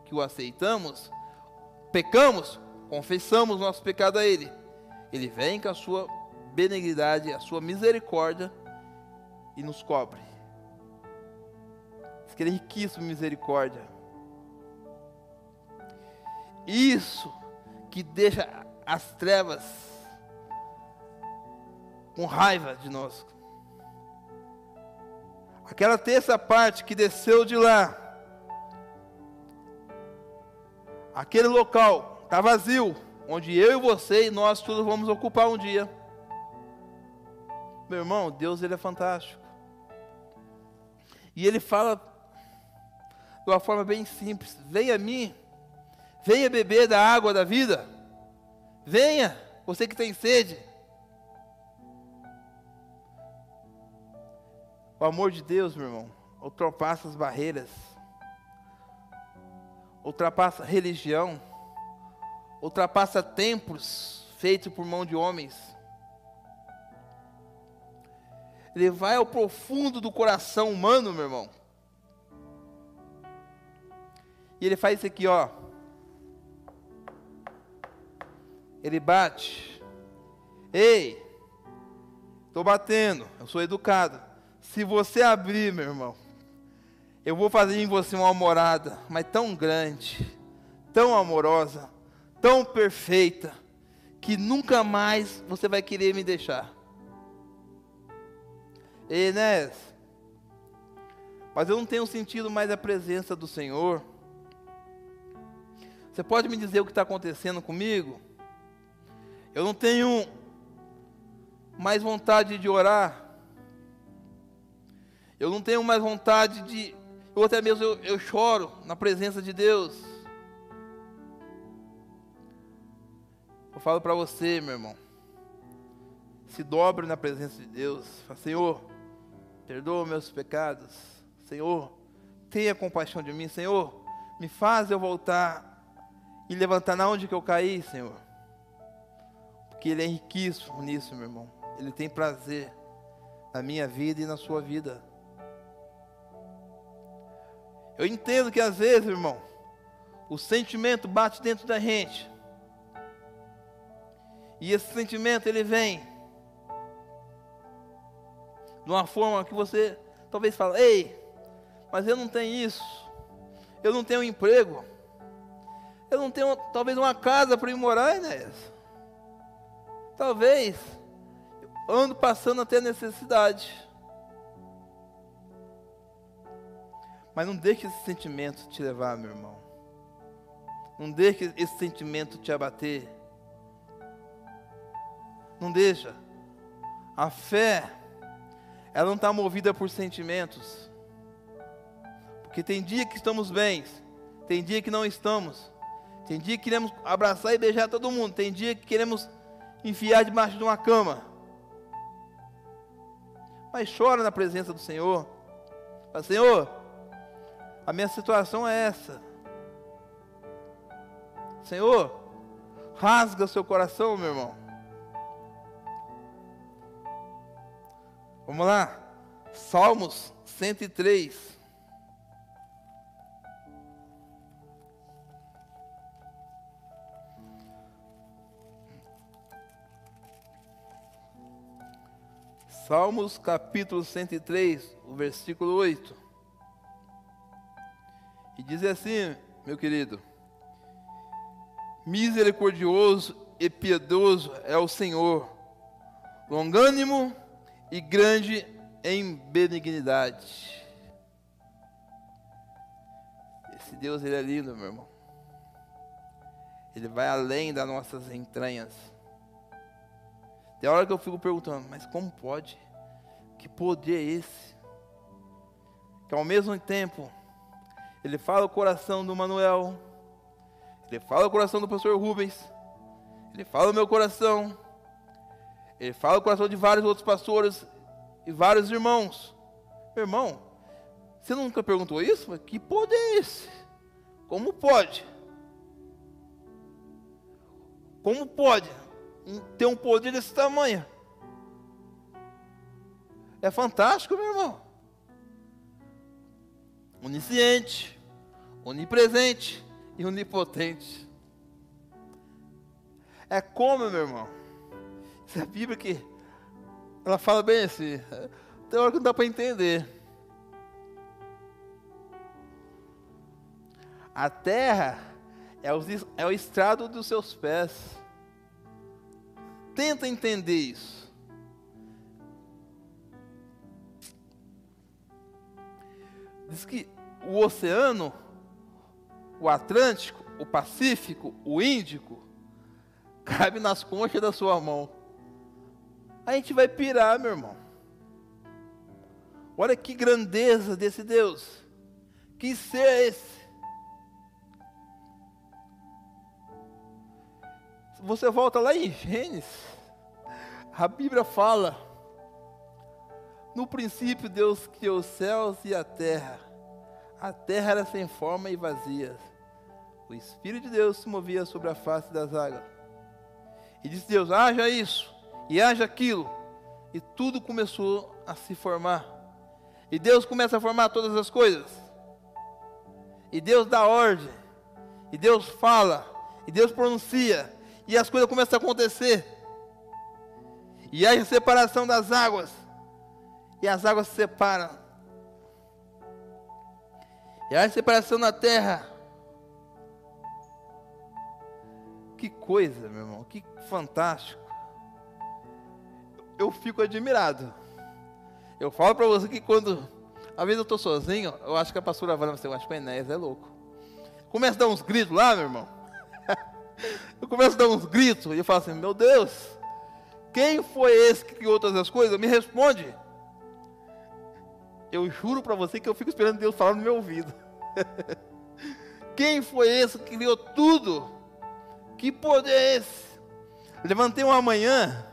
que o aceitamos, pecamos, confessamos nosso pecado a Ele, Ele vem com a sua benignidade, a sua misericórdia e nos cobre. Diz que Ele é riquíssimo em misericórdia. Isso que deixa as trevas com raiva de nós. Aquela terça parte que desceu de lá, aquele local Está vazio, onde eu e você e nós todos vamos ocupar um dia. Meu irmão, Deus ele é fantástico. E ele fala de uma forma bem simples: venha a mim, venha beber da água da vida. Venha, você que tem sede. O amor de Deus, meu irmão, ultrapassa as barreiras, ultrapassa religião, ultrapassa templos feitos por mão de homens. Ele vai ao profundo do coração humano, meu irmão. E ele faz isso aqui, ó. Ele bate. Ei, estou batendo, eu sou educado. Se você abrir, meu irmão, eu vou fazer em você uma morada, mas tão grande, tão amorosa, tão perfeita, que nunca mais você vai querer me deixar. Enéas, mas eu não tenho sentido mais a presença do Senhor. Você pode me dizer o que está acontecendo comigo? Eu não tenho mais vontade de orar. Eu não tenho mais vontade de. Ou até mesmo eu, eu choro na presença de Deus. Eu falo para você, meu irmão. Se dobre na presença de Deus. Fala, Senhor, perdoa meus pecados. Senhor, tenha compaixão de mim. Senhor, me faz eu voltar e levantar na onde que eu caí, Senhor. Porque Ele é riquíssimo nisso, meu irmão. Ele tem prazer na minha vida e na sua vida. Eu entendo que às vezes, irmão, o sentimento bate dentro da gente. E esse sentimento ele vem de uma forma que você talvez fale: "Ei, mas eu não tenho isso. Eu não tenho um emprego. Eu não tenho talvez uma casa para ir morar, Inés. Talvez ando passando até necessidade. Mas não deixe esse sentimento te levar, meu irmão. Não deixe esse sentimento te abater. Não deixa. A fé, ela não está movida por sentimentos. Porque tem dia que estamos bem, tem dia que não estamos. Tem dia que queremos abraçar e beijar todo mundo. Tem dia que queremos enfiar debaixo de uma cama. Mas chora na presença do Senhor. Fala, Senhor, a minha situação é essa. Senhor, rasga seu coração, meu irmão. Vamos lá. Salmos 103. Salmos capítulo 103, o versículo 8. E diz assim, meu querido: Misericordioso e piedoso é o Senhor, longânimo e grande em benignidade. Esse Deus ele é lindo, meu irmão. Ele vai além das nossas entranhas. Tem hora que eu fico perguntando, mas como pode? Que poder é esse? Que ao mesmo tempo, ele fala o coração do Manuel, ele fala o coração do pastor Rubens, ele fala o meu coração, ele fala o coração de vários outros pastores e vários irmãos. Meu irmão, você nunca perguntou isso? Que poder é esse? Como pode? Como pode? Ter um poder desse tamanho. É fantástico, meu irmão. Onisciente, onipresente e onipotente. É como, meu irmão? Isso é a Bíblia que ela fala bem assim. Tem hora que não dá para entender. A terra é o, é o estrado dos seus pés. Tenta entender isso. Diz que o oceano, o Atlântico, o Pacífico, o Índico, cabe nas conchas da sua mão. A gente vai pirar, meu irmão. Olha que grandeza desse Deus. Que ser é esse? Você volta lá em Gênesis, a Bíblia fala No princípio, Deus criou os céus e a terra. A terra era sem forma e vazia. O Espírito de Deus se movia sobre a face das águas. E disse Deus: haja isso e haja aquilo. E tudo começou a se formar. E Deus começa a formar todas as coisas. E Deus dá ordem. E Deus fala. E Deus pronuncia. E as coisas começam a acontecer. E há a separação das águas. E as águas se separam. E há a separação na terra. Que coisa, meu irmão. Que fantástico. Eu fico admirado. Eu falo para você que quando, às vezes eu estou sozinho, eu acho que a pastora Vânia, você acha que o Enéas é louco. Começa a dar uns gritos lá, meu irmão. Eu começo a dar uns gritos e eu falo assim, meu Deus, quem foi esse que criou todas as coisas? Me responde. Eu juro para você que eu fico esperando Deus falar no meu ouvido. quem foi esse que criou tudo? Que poder é esse? Levantei uma manhã,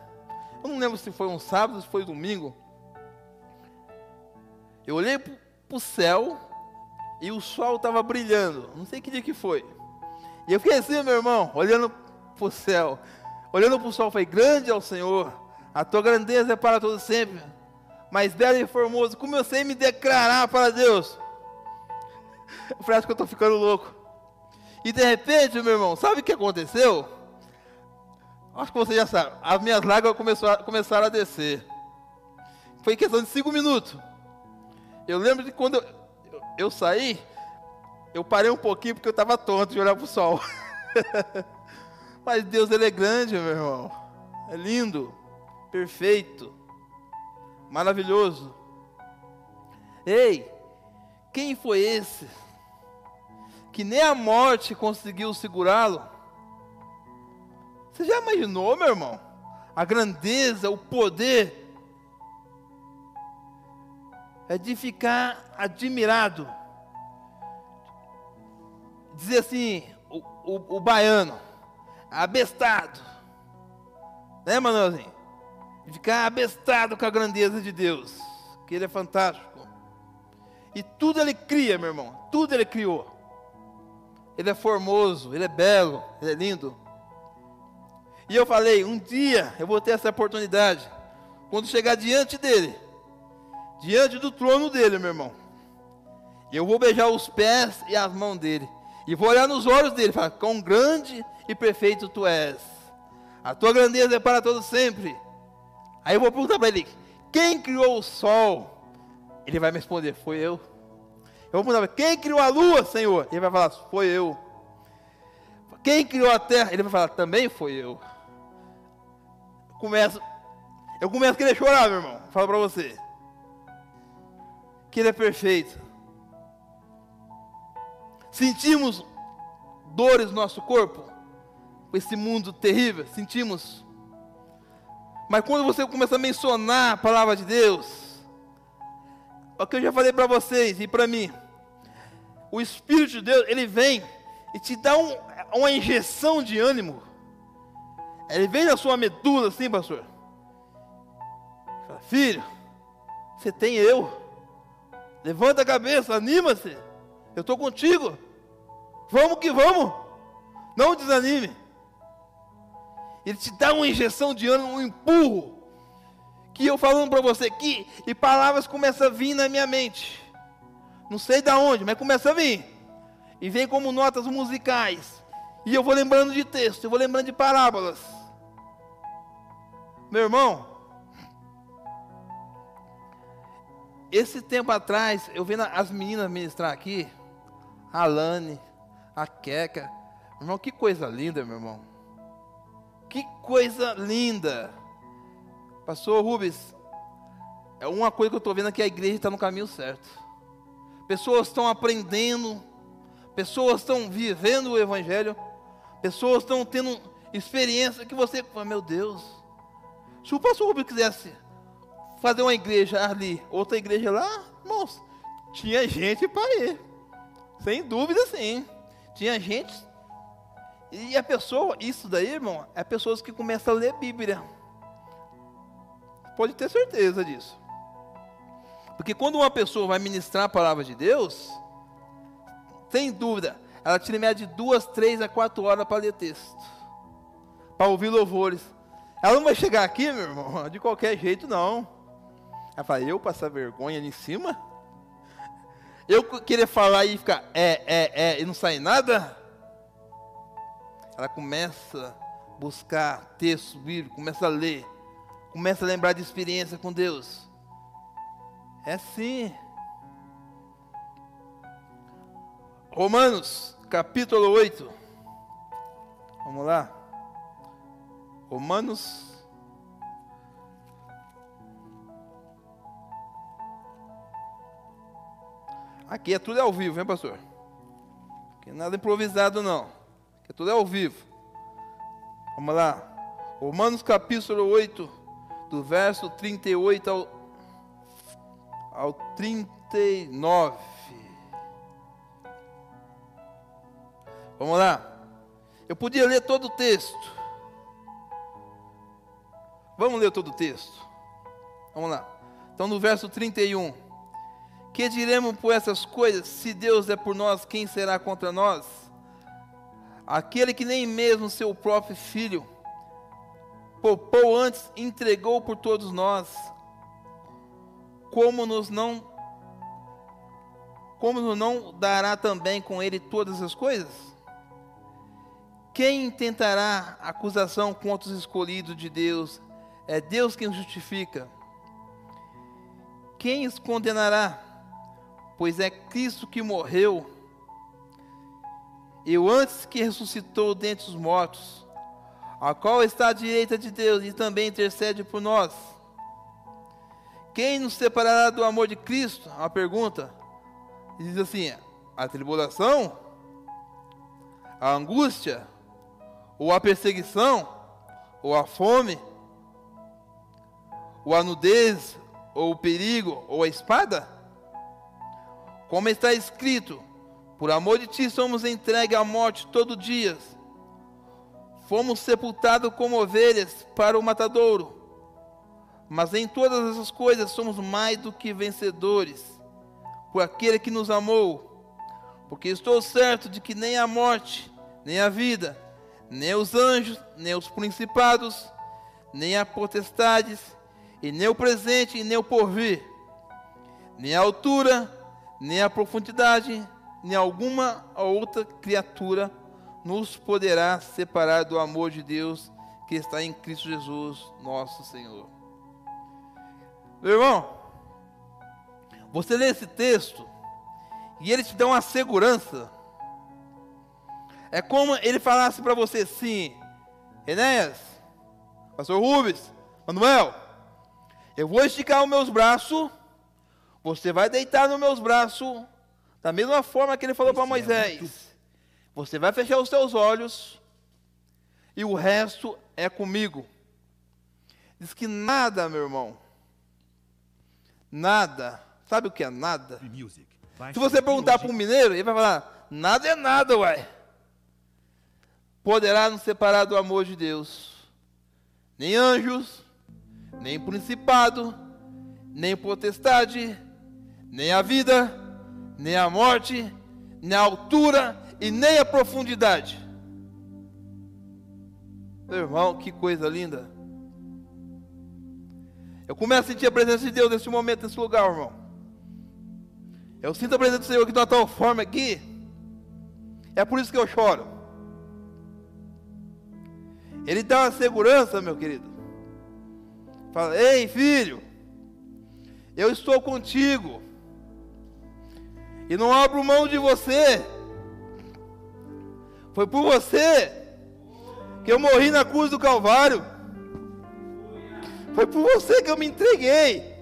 eu não lembro se foi um sábado, se foi um domingo. Eu olhei para o céu e o sol estava brilhando. Não sei que dia que foi. E eu fiquei assim, meu irmão, olhando para o céu. Olhando para o sol, falei: Grande é o Senhor, a tua grandeza é para todo sempre. Mas belo e formoso, comecei a me declarar para Deus. Eu falei: Acho que eu estou ficando louco. E de repente, meu irmão, sabe o que aconteceu? Acho que você já sabe. As minhas lágrimas começaram, começaram a descer. Foi questão de cinco minutos. Eu lembro de quando eu, eu, eu saí, eu parei um pouquinho porque eu estava tonto de olhar para o sol. Mas Deus, Ele é grande, meu irmão. É lindo, perfeito, maravilhoso. Ei, quem foi esse que nem a morte conseguiu segurá-lo? Você já imaginou, meu irmão? A grandeza, o poder é de ficar admirado. Dizer assim, o, o, o baiano, abestado. Né, Manuelzinho? Ficar abestado com a grandeza de Deus, que Ele é fantástico. E tudo Ele cria, meu irmão, tudo Ele criou. Ele é formoso, Ele é belo, Ele é lindo. E eu falei, um dia eu vou ter essa oportunidade, quando chegar diante dele, diante do trono dele, meu irmão. Eu vou beijar os pés e as mãos dele. E vou olhar nos olhos dele e falar: Quão grande e perfeito tu és. A tua grandeza é para todo sempre. Aí eu vou perguntar para ele: Quem criou o sol? Ele vai me responder: Foi eu. Eu vou perguntar: Quem criou a lua, Senhor? Ele vai falar: Foi eu. Quem criou a terra? Ele vai falar: Também foi eu. Eu começo, eu começo a querer chorar, meu irmão. Falo para você que Ele é perfeito. Sentimos dores no nosso corpo, com esse mundo terrível, sentimos. Mas quando você começa a mencionar a palavra de Deus, é o que eu já falei para vocês e para mim, o Espírito de Deus, ele vem e te dá um, uma injeção de ânimo. Ele vem na sua medula assim, pastor. Fala, filho, você tem eu. Levanta a cabeça, anima-se. Eu estou contigo. Vamos que vamos. Não desanime. Ele te dá uma injeção de ânimo, um empurro. Que eu falando para você aqui, e palavras começam a vir na minha mente. Não sei de onde, mas começa a vir. E vem como notas musicais. E eu vou lembrando de texto, eu vou lembrando de parábolas. Meu irmão, Esse tempo atrás, eu vendo as meninas ministrar aqui, a Lani, a Queca. Irmão, que coisa linda, meu irmão. Que coisa linda. Pastor Rubens, é uma coisa que eu estou vendo é que a igreja está no caminho certo. Pessoas estão aprendendo, pessoas estão vivendo o Evangelho, pessoas estão tendo experiência que você, meu Deus, se o pastor Rubens quisesse fazer uma igreja ali, outra igreja lá, irmãos, tinha gente para ir. Sem dúvida, sim. Tinha gente. E a pessoa, isso daí, irmão, é pessoas que começam a ler Bíblia. Pode ter certeza disso. Porque quando uma pessoa vai ministrar a palavra de Deus, sem dúvida, ela tira em média de duas, três a quatro horas para ler texto, para ouvir louvores. Ela não vai chegar aqui, meu irmão, de qualquer jeito, não. Ela fala, eu passar vergonha ali em cima? Eu querer falar e ficar é, é, é, e não sair nada? Ela começa a buscar texto bíblico, começa a ler, começa a lembrar de experiência com Deus. É assim. Romanos, capítulo 8. Vamos lá. Romanos. Aqui é tudo ao vivo, hein, pastor? Aqui é nada improvisado, não. Aqui é tudo ao vivo. Vamos lá. Romanos capítulo 8, do verso 38 ao, ao 39. Vamos lá. Eu podia ler todo o texto. Vamos ler todo o texto. Vamos lá. Então, no verso 31. Que diremos por essas coisas? Se Deus é por nós, quem será contra nós? Aquele que nem mesmo seu próprio filho poupou antes, entregou por todos nós. Como nos não como nos não dará também com ele todas as coisas? Quem tentará acusação contra os escolhidos de Deus? É Deus quem os justifica. Quem os condenará? Pois é Cristo que morreu, e antes que ressuscitou dentre os mortos, a qual está à direita de Deus e também intercede por nós. Quem nos separará do amor de Cristo? Uma pergunta. Diz assim: a tribulação, a angústia, ou a perseguição, ou a fome, ou a nudez, ou o perigo, ou a espada? Como está escrito, por amor de ti somos entregues à morte todo dia. Fomos sepultados como ovelhas para o matadouro. Mas em todas essas coisas somos mais do que vencedores, por aquele que nos amou. Porque estou certo de que nem a morte, nem a vida, nem os anjos, nem os principados, nem a potestades, e nem o presente, e nem o porvir, nem a altura, nem a profundidade, nem alguma outra criatura nos poderá separar do amor de Deus que está em Cristo Jesus, nosso Senhor. Meu irmão, você lê esse texto e ele te dá uma segurança é como ele falasse para você assim: Enéas, Pastor Rubens, Manuel, eu vou esticar os meus braços, você vai deitar nos meus braços, da mesma forma que ele falou para é Moisés. Você vai fechar os seus olhos e o resto é comigo. Diz que nada, meu irmão, nada, sabe o que é nada? Se você perguntar para um mineiro, ele vai falar: nada é nada, uai poderá nos separar do amor de Deus. Nem anjos, nem principado, nem potestade, nem a vida, nem a morte, nem a altura e nem a profundidade. Meu irmão, que coisa linda. Eu começo a sentir a presença de Deus nesse momento, nesse lugar, irmão. Eu sinto a presença do Senhor aqui de uma tal forma aqui. É por isso que eu choro. Ele dá uma segurança, meu querido. Fala: Ei, filho, eu estou contigo. E não abro mão de você. Foi por você que eu morri na cruz do Calvário. Foi por você que eu me entreguei.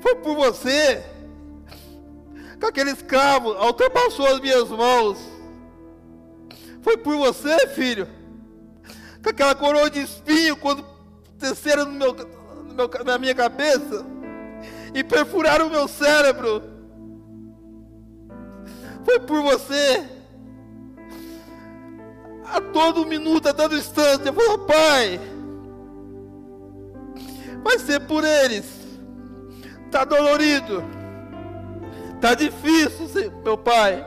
Foi por você que aquele escravo ultrapassou as minhas mãos foi por você, filho. Com aquela coroa de espinho, quando desceram no meu, no meu, na minha cabeça e perfuraram o meu cérebro. Foi por você. A todo minuto, a todo instante, eu falo, Pai, vai ser por eles. Está dolorido. Está difícil, meu Pai.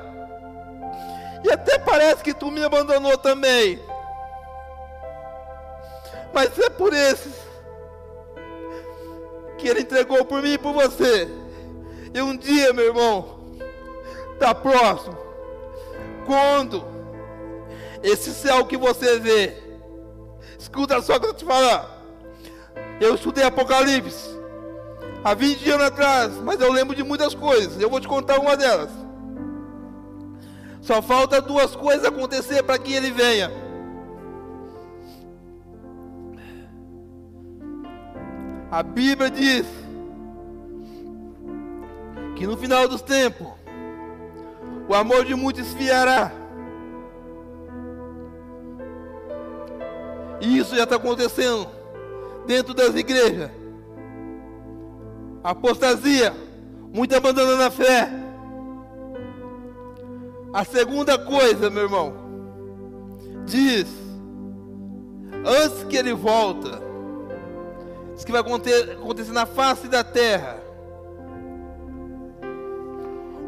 E até parece que tu me abandonou também. Mas é por esses que ele entregou por mim e por você. E um dia, meu irmão, está próximo. Quando esse céu que você vê, escuta só que eu te falar. Eu estudei Apocalipse há 20 anos atrás, mas eu lembro de muitas coisas. Eu vou te contar uma delas. Só falta duas coisas acontecer para que ele venha. A Bíblia diz que no final dos tempos o amor de muitos esfriará. E isso já está acontecendo dentro das igrejas. Apostasia, muito abandonando a fé. A segunda coisa, meu irmão, diz, antes que ele volta, diz que vai acontecer na face da terra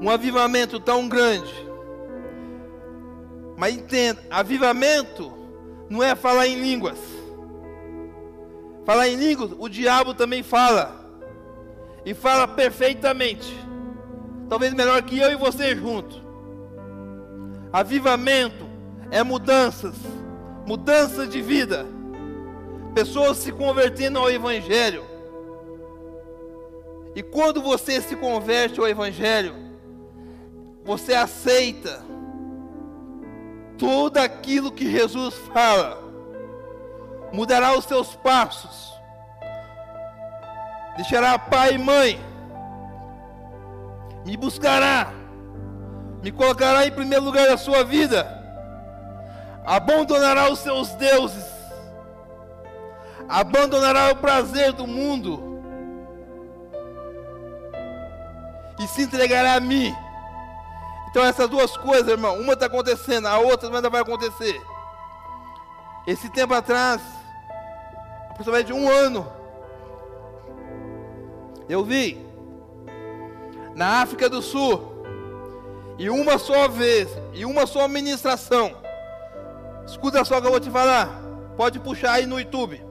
um avivamento tão grande. Mas entenda, avivamento não é falar em línguas. Falar em línguas, o diabo também fala. E fala perfeitamente. Talvez melhor que eu e você junto. Avivamento é mudanças, mudanças de vida. Pessoas se convertendo ao evangelho. E quando você se converte ao evangelho, você aceita tudo aquilo que Jesus fala, mudará os seus passos, deixará pai e mãe, me buscará, me colocará em primeiro lugar da sua vida, abandonará os seus deuses, abandonará o prazer do mundo e se entregará a mim então essas duas coisas, irmão, uma está acontecendo, a outra ainda vai acontecer. Esse tempo atrás, aproximadamente um ano, eu vi na África do Sul, e uma só vez, e uma só ministração. Escuta só que eu vou te falar. Pode puxar aí no YouTube.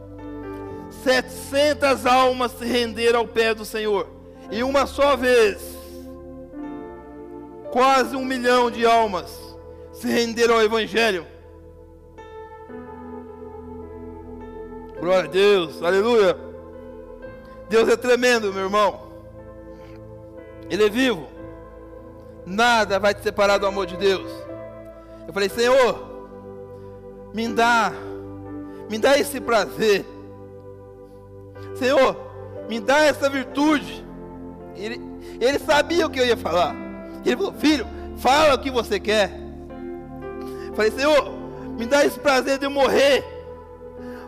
700 almas se renderam ao pé do Senhor. E uma só vez quase um milhão de almas se renderam ao Evangelho. Glória a Deus, aleluia. Deus é tremendo, meu irmão. Ele é vivo. Nada vai te separar do amor de Deus. Eu falei, Senhor, me dá, me dá esse prazer. Senhor, me dá essa virtude. Ele, ele sabia o que eu ia falar. Ele falou: Filho, fala o que você quer. Eu falei: Senhor, me dá esse prazer de eu morrer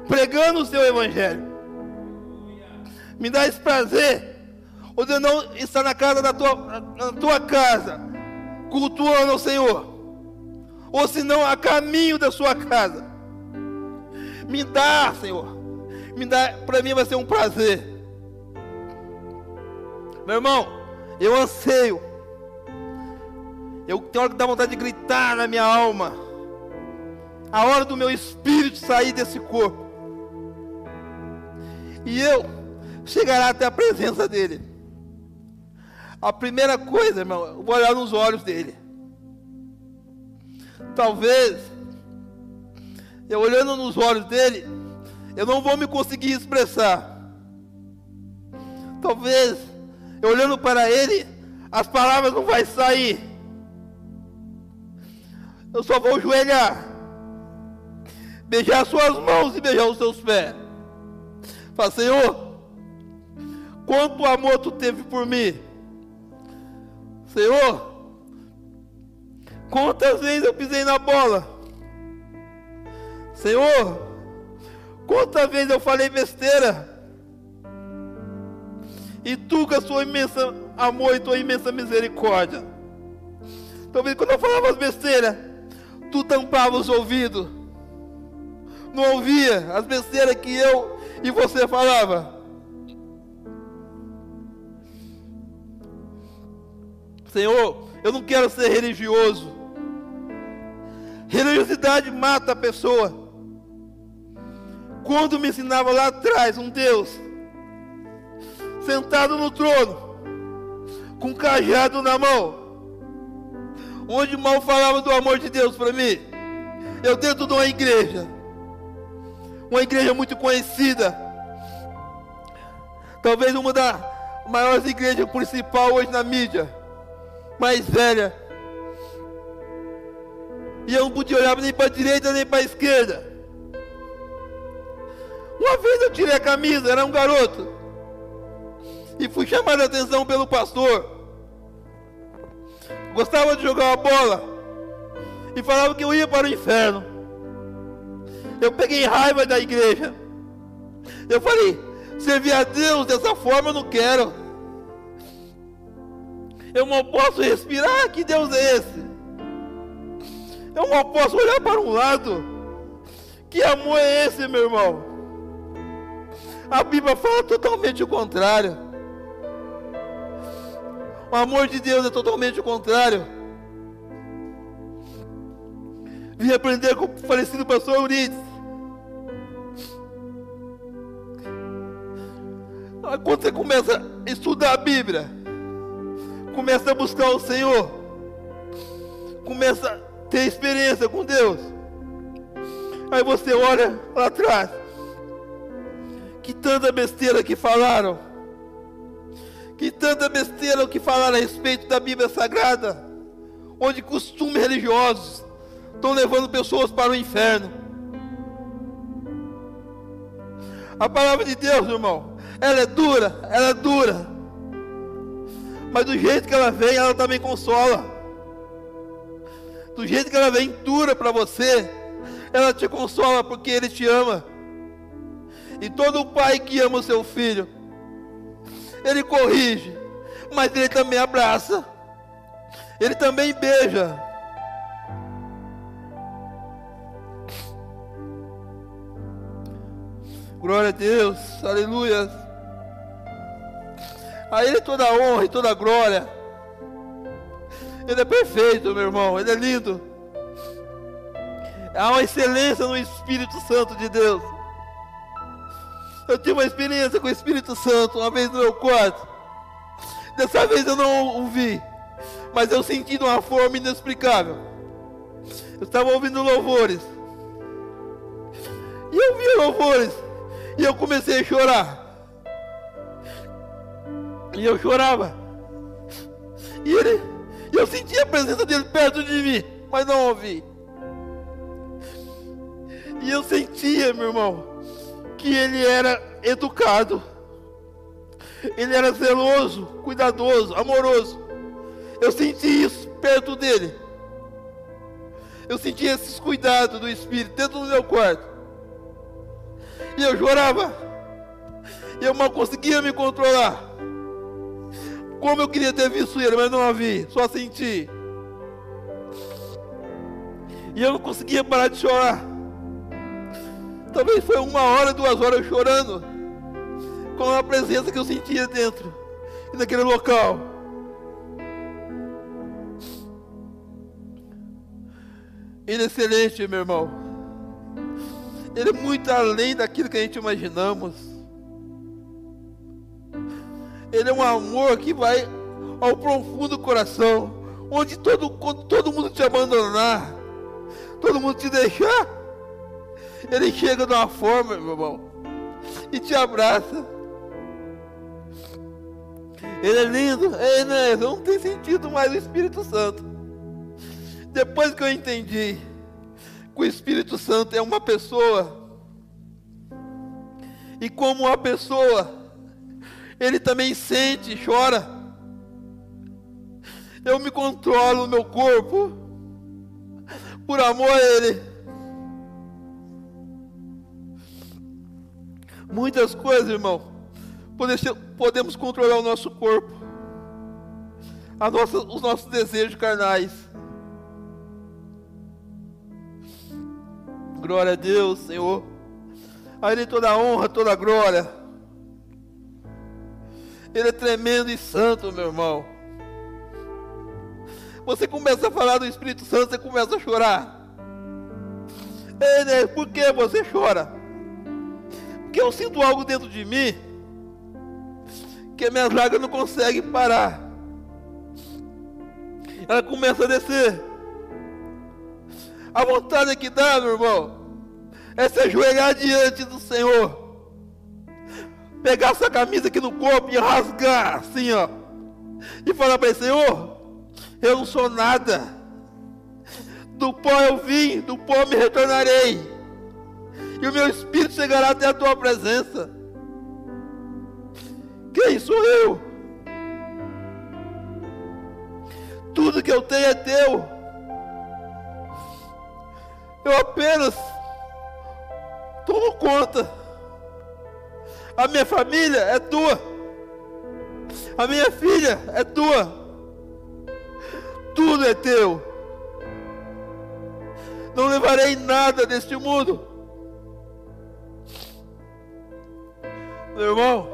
pregando o seu evangelho. Me dá esse prazer, ou de eu não estar na casa da tua, na tua casa, cultuando ao Senhor, ou se não a caminho da sua casa. Me dá, Senhor. Me dá, para mim vai ser um prazer. Meu irmão, eu anseio eu tenho hora que dá vontade de gritar na minha alma. A hora do meu espírito sair desse corpo. E eu chegará até a presença dele. A primeira coisa, irmão, eu vou olhar nos olhos dele. Talvez, eu olhando nos olhos dele, eu não vou me conseguir expressar. Talvez, olhando para ele, as palavras não vão sair eu só vou joelhar, beijar suas mãos e beijar os seus pés. Fala, Senhor, quanto amor tu teve por mim. Senhor, quantas vezes eu pisei na bola. Senhor, quantas vezes eu falei besteira. E tu com a sua imensa amor e tua imensa misericórdia. Talvez quando eu falava as besteiras, tu tampava os ouvidos, não ouvia as besteiras que eu e você falava. Senhor, eu não quero ser religioso. Religiosidade mata a pessoa. Quando me ensinava lá atrás um Deus sentado no trono, com um cajado na mão, onde mal falava do amor de Deus para mim, eu dentro de uma igreja, uma igreja muito conhecida, talvez uma das maiores igrejas principal hoje na mídia, mais velha. E eu não podia olhar nem para a direita nem para a esquerda. Uma vez eu tirei a camisa, era um garoto. E fui chamado a atenção pelo pastor. Gostava de jogar uma bola. E falava que eu ia para o inferno. Eu peguei raiva da igreja. Eu falei, servir a Deus dessa forma eu não quero. Eu não posso respirar, que Deus é esse? Eu não posso olhar para um lado. Que amor é esse, meu irmão? A Bíblia fala totalmente o contrário. O amor de Deus é totalmente o contrário. Vim aprender com o falecido pastor Eurides. Quando você começa a estudar a Bíblia, começa a buscar o Senhor, começa a ter experiência com Deus. Aí você olha lá atrás, que tanta besteira que falaram, que tanta besteira que falaram a respeito da Bíblia Sagrada, onde costumes religiosos estão levando pessoas para o inferno. A palavra de Deus, irmão, ela é dura, ela é dura. Mas do jeito que ela vem, ela também consola. Do jeito que ela vem dura para você, ela te consola porque Ele te ama. E todo pai que ama o seu filho, ele corrige, mas ele também abraça, ele também beija. Glória a Deus, aleluia. A Ele toda a honra e toda a glória. Ele é perfeito, meu irmão, Ele é lindo. Há uma excelência no Espírito Santo de Deus. Eu tive uma experiência com o Espírito Santo uma vez no meu quarto. Dessa vez eu não o vi, mas eu senti de uma forma inexplicável. Eu estava ouvindo louvores. E eu vi louvores. E eu comecei a chorar. E eu chorava. E ele, eu sentia a presença dele perto de mim, mas não ouvi. E eu sentia, meu irmão, que ele era educado, ele era zeloso, cuidadoso, amoroso. Eu senti isso perto dele. Eu senti esses cuidados do Espírito dentro do meu quarto. E eu chorava. E eu mal conseguia me controlar. Como eu queria ter visto ele, mas não a vi, só senti. E eu não conseguia parar de chorar. Talvez foi uma hora, duas horas chorando, com a presença que eu sentia dentro, naquele local. Ele é excelente, meu irmão. Ele é muito além daquilo que a gente imaginamos. Ele é um amor que vai ao profundo coração, onde todo, todo mundo te abandonar, todo mundo te deixar, ele chega de uma forma, meu irmão, e te abraça. Ele é lindo, ele não, é, não tem sentido mais o Espírito Santo. Depois que eu entendi que o Espírito Santo é uma pessoa, e como uma pessoa, ele também sente e chora. Eu me controlo no meu corpo por amor a Ele. Muitas coisas, irmão, podemos controlar o nosso corpo, nossa, os nossos desejos carnais. Glória a Deus, Senhor. A Ele toda a honra, toda a glória. Ele é tremendo e santo, meu irmão. você começa a falar do Espírito Santo, você começa a chorar. Ei, né? Por que você chora? Porque eu sinto algo dentro de mim que a minha lágrima não consegue parar. Ela começa a descer. A vontade que dá, meu irmão, é se ajoelhar diante do Senhor. Pegar essa camisa aqui no corpo e rasgar assim, ó. E falar para ele, Senhor, eu não sou nada. Do pó eu vim, do pó me retornarei. E o meu espírito chegará até a tua presença. Quem sou eu? Tudo que eu tenho é teu. Eu apenas tomo conta. A minha família é tua. A minha filha é tua. Tudo é teu. Não levarei nada deste mundo. Meu irmão,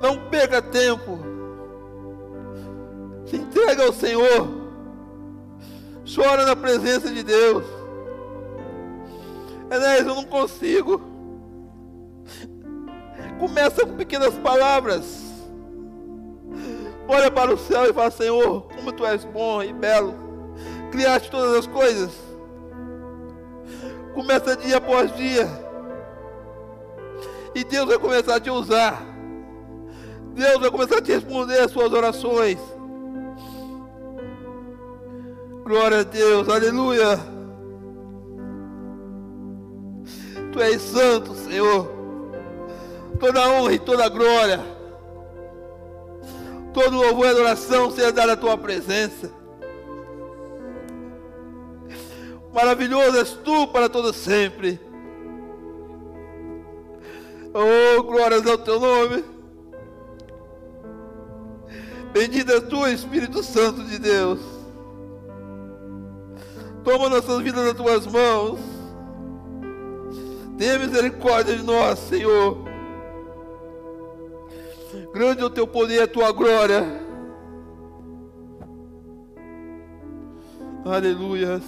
não perca tempo. Se entrega ao Senhor. Chora na presença de Deus. Enéas, eu não consigo. Começa com pequenas palavras. Olha para o céu e fala: Senhor, como tu és bom e belo. Criaste todas as coisas. Começa dia após dia. E Deus vai começar a te usar. Deus vai começar a te responder as suas orações. Glória a Deus, aleluia. Tu és santo, Senhor. Toda honra e toda glória. Todo louvor e adoração seja dado à tua presença. Maravilhoso és tu para todo sempre. Oh, glórias ao teu nome. Bendito és tu, Espírito Santo de Deus. Toma nossas vidas nas tuas mãos. Tenha misericórdia de nós, Senhor. Grande é o teu poder e a tua glória. Aleluia.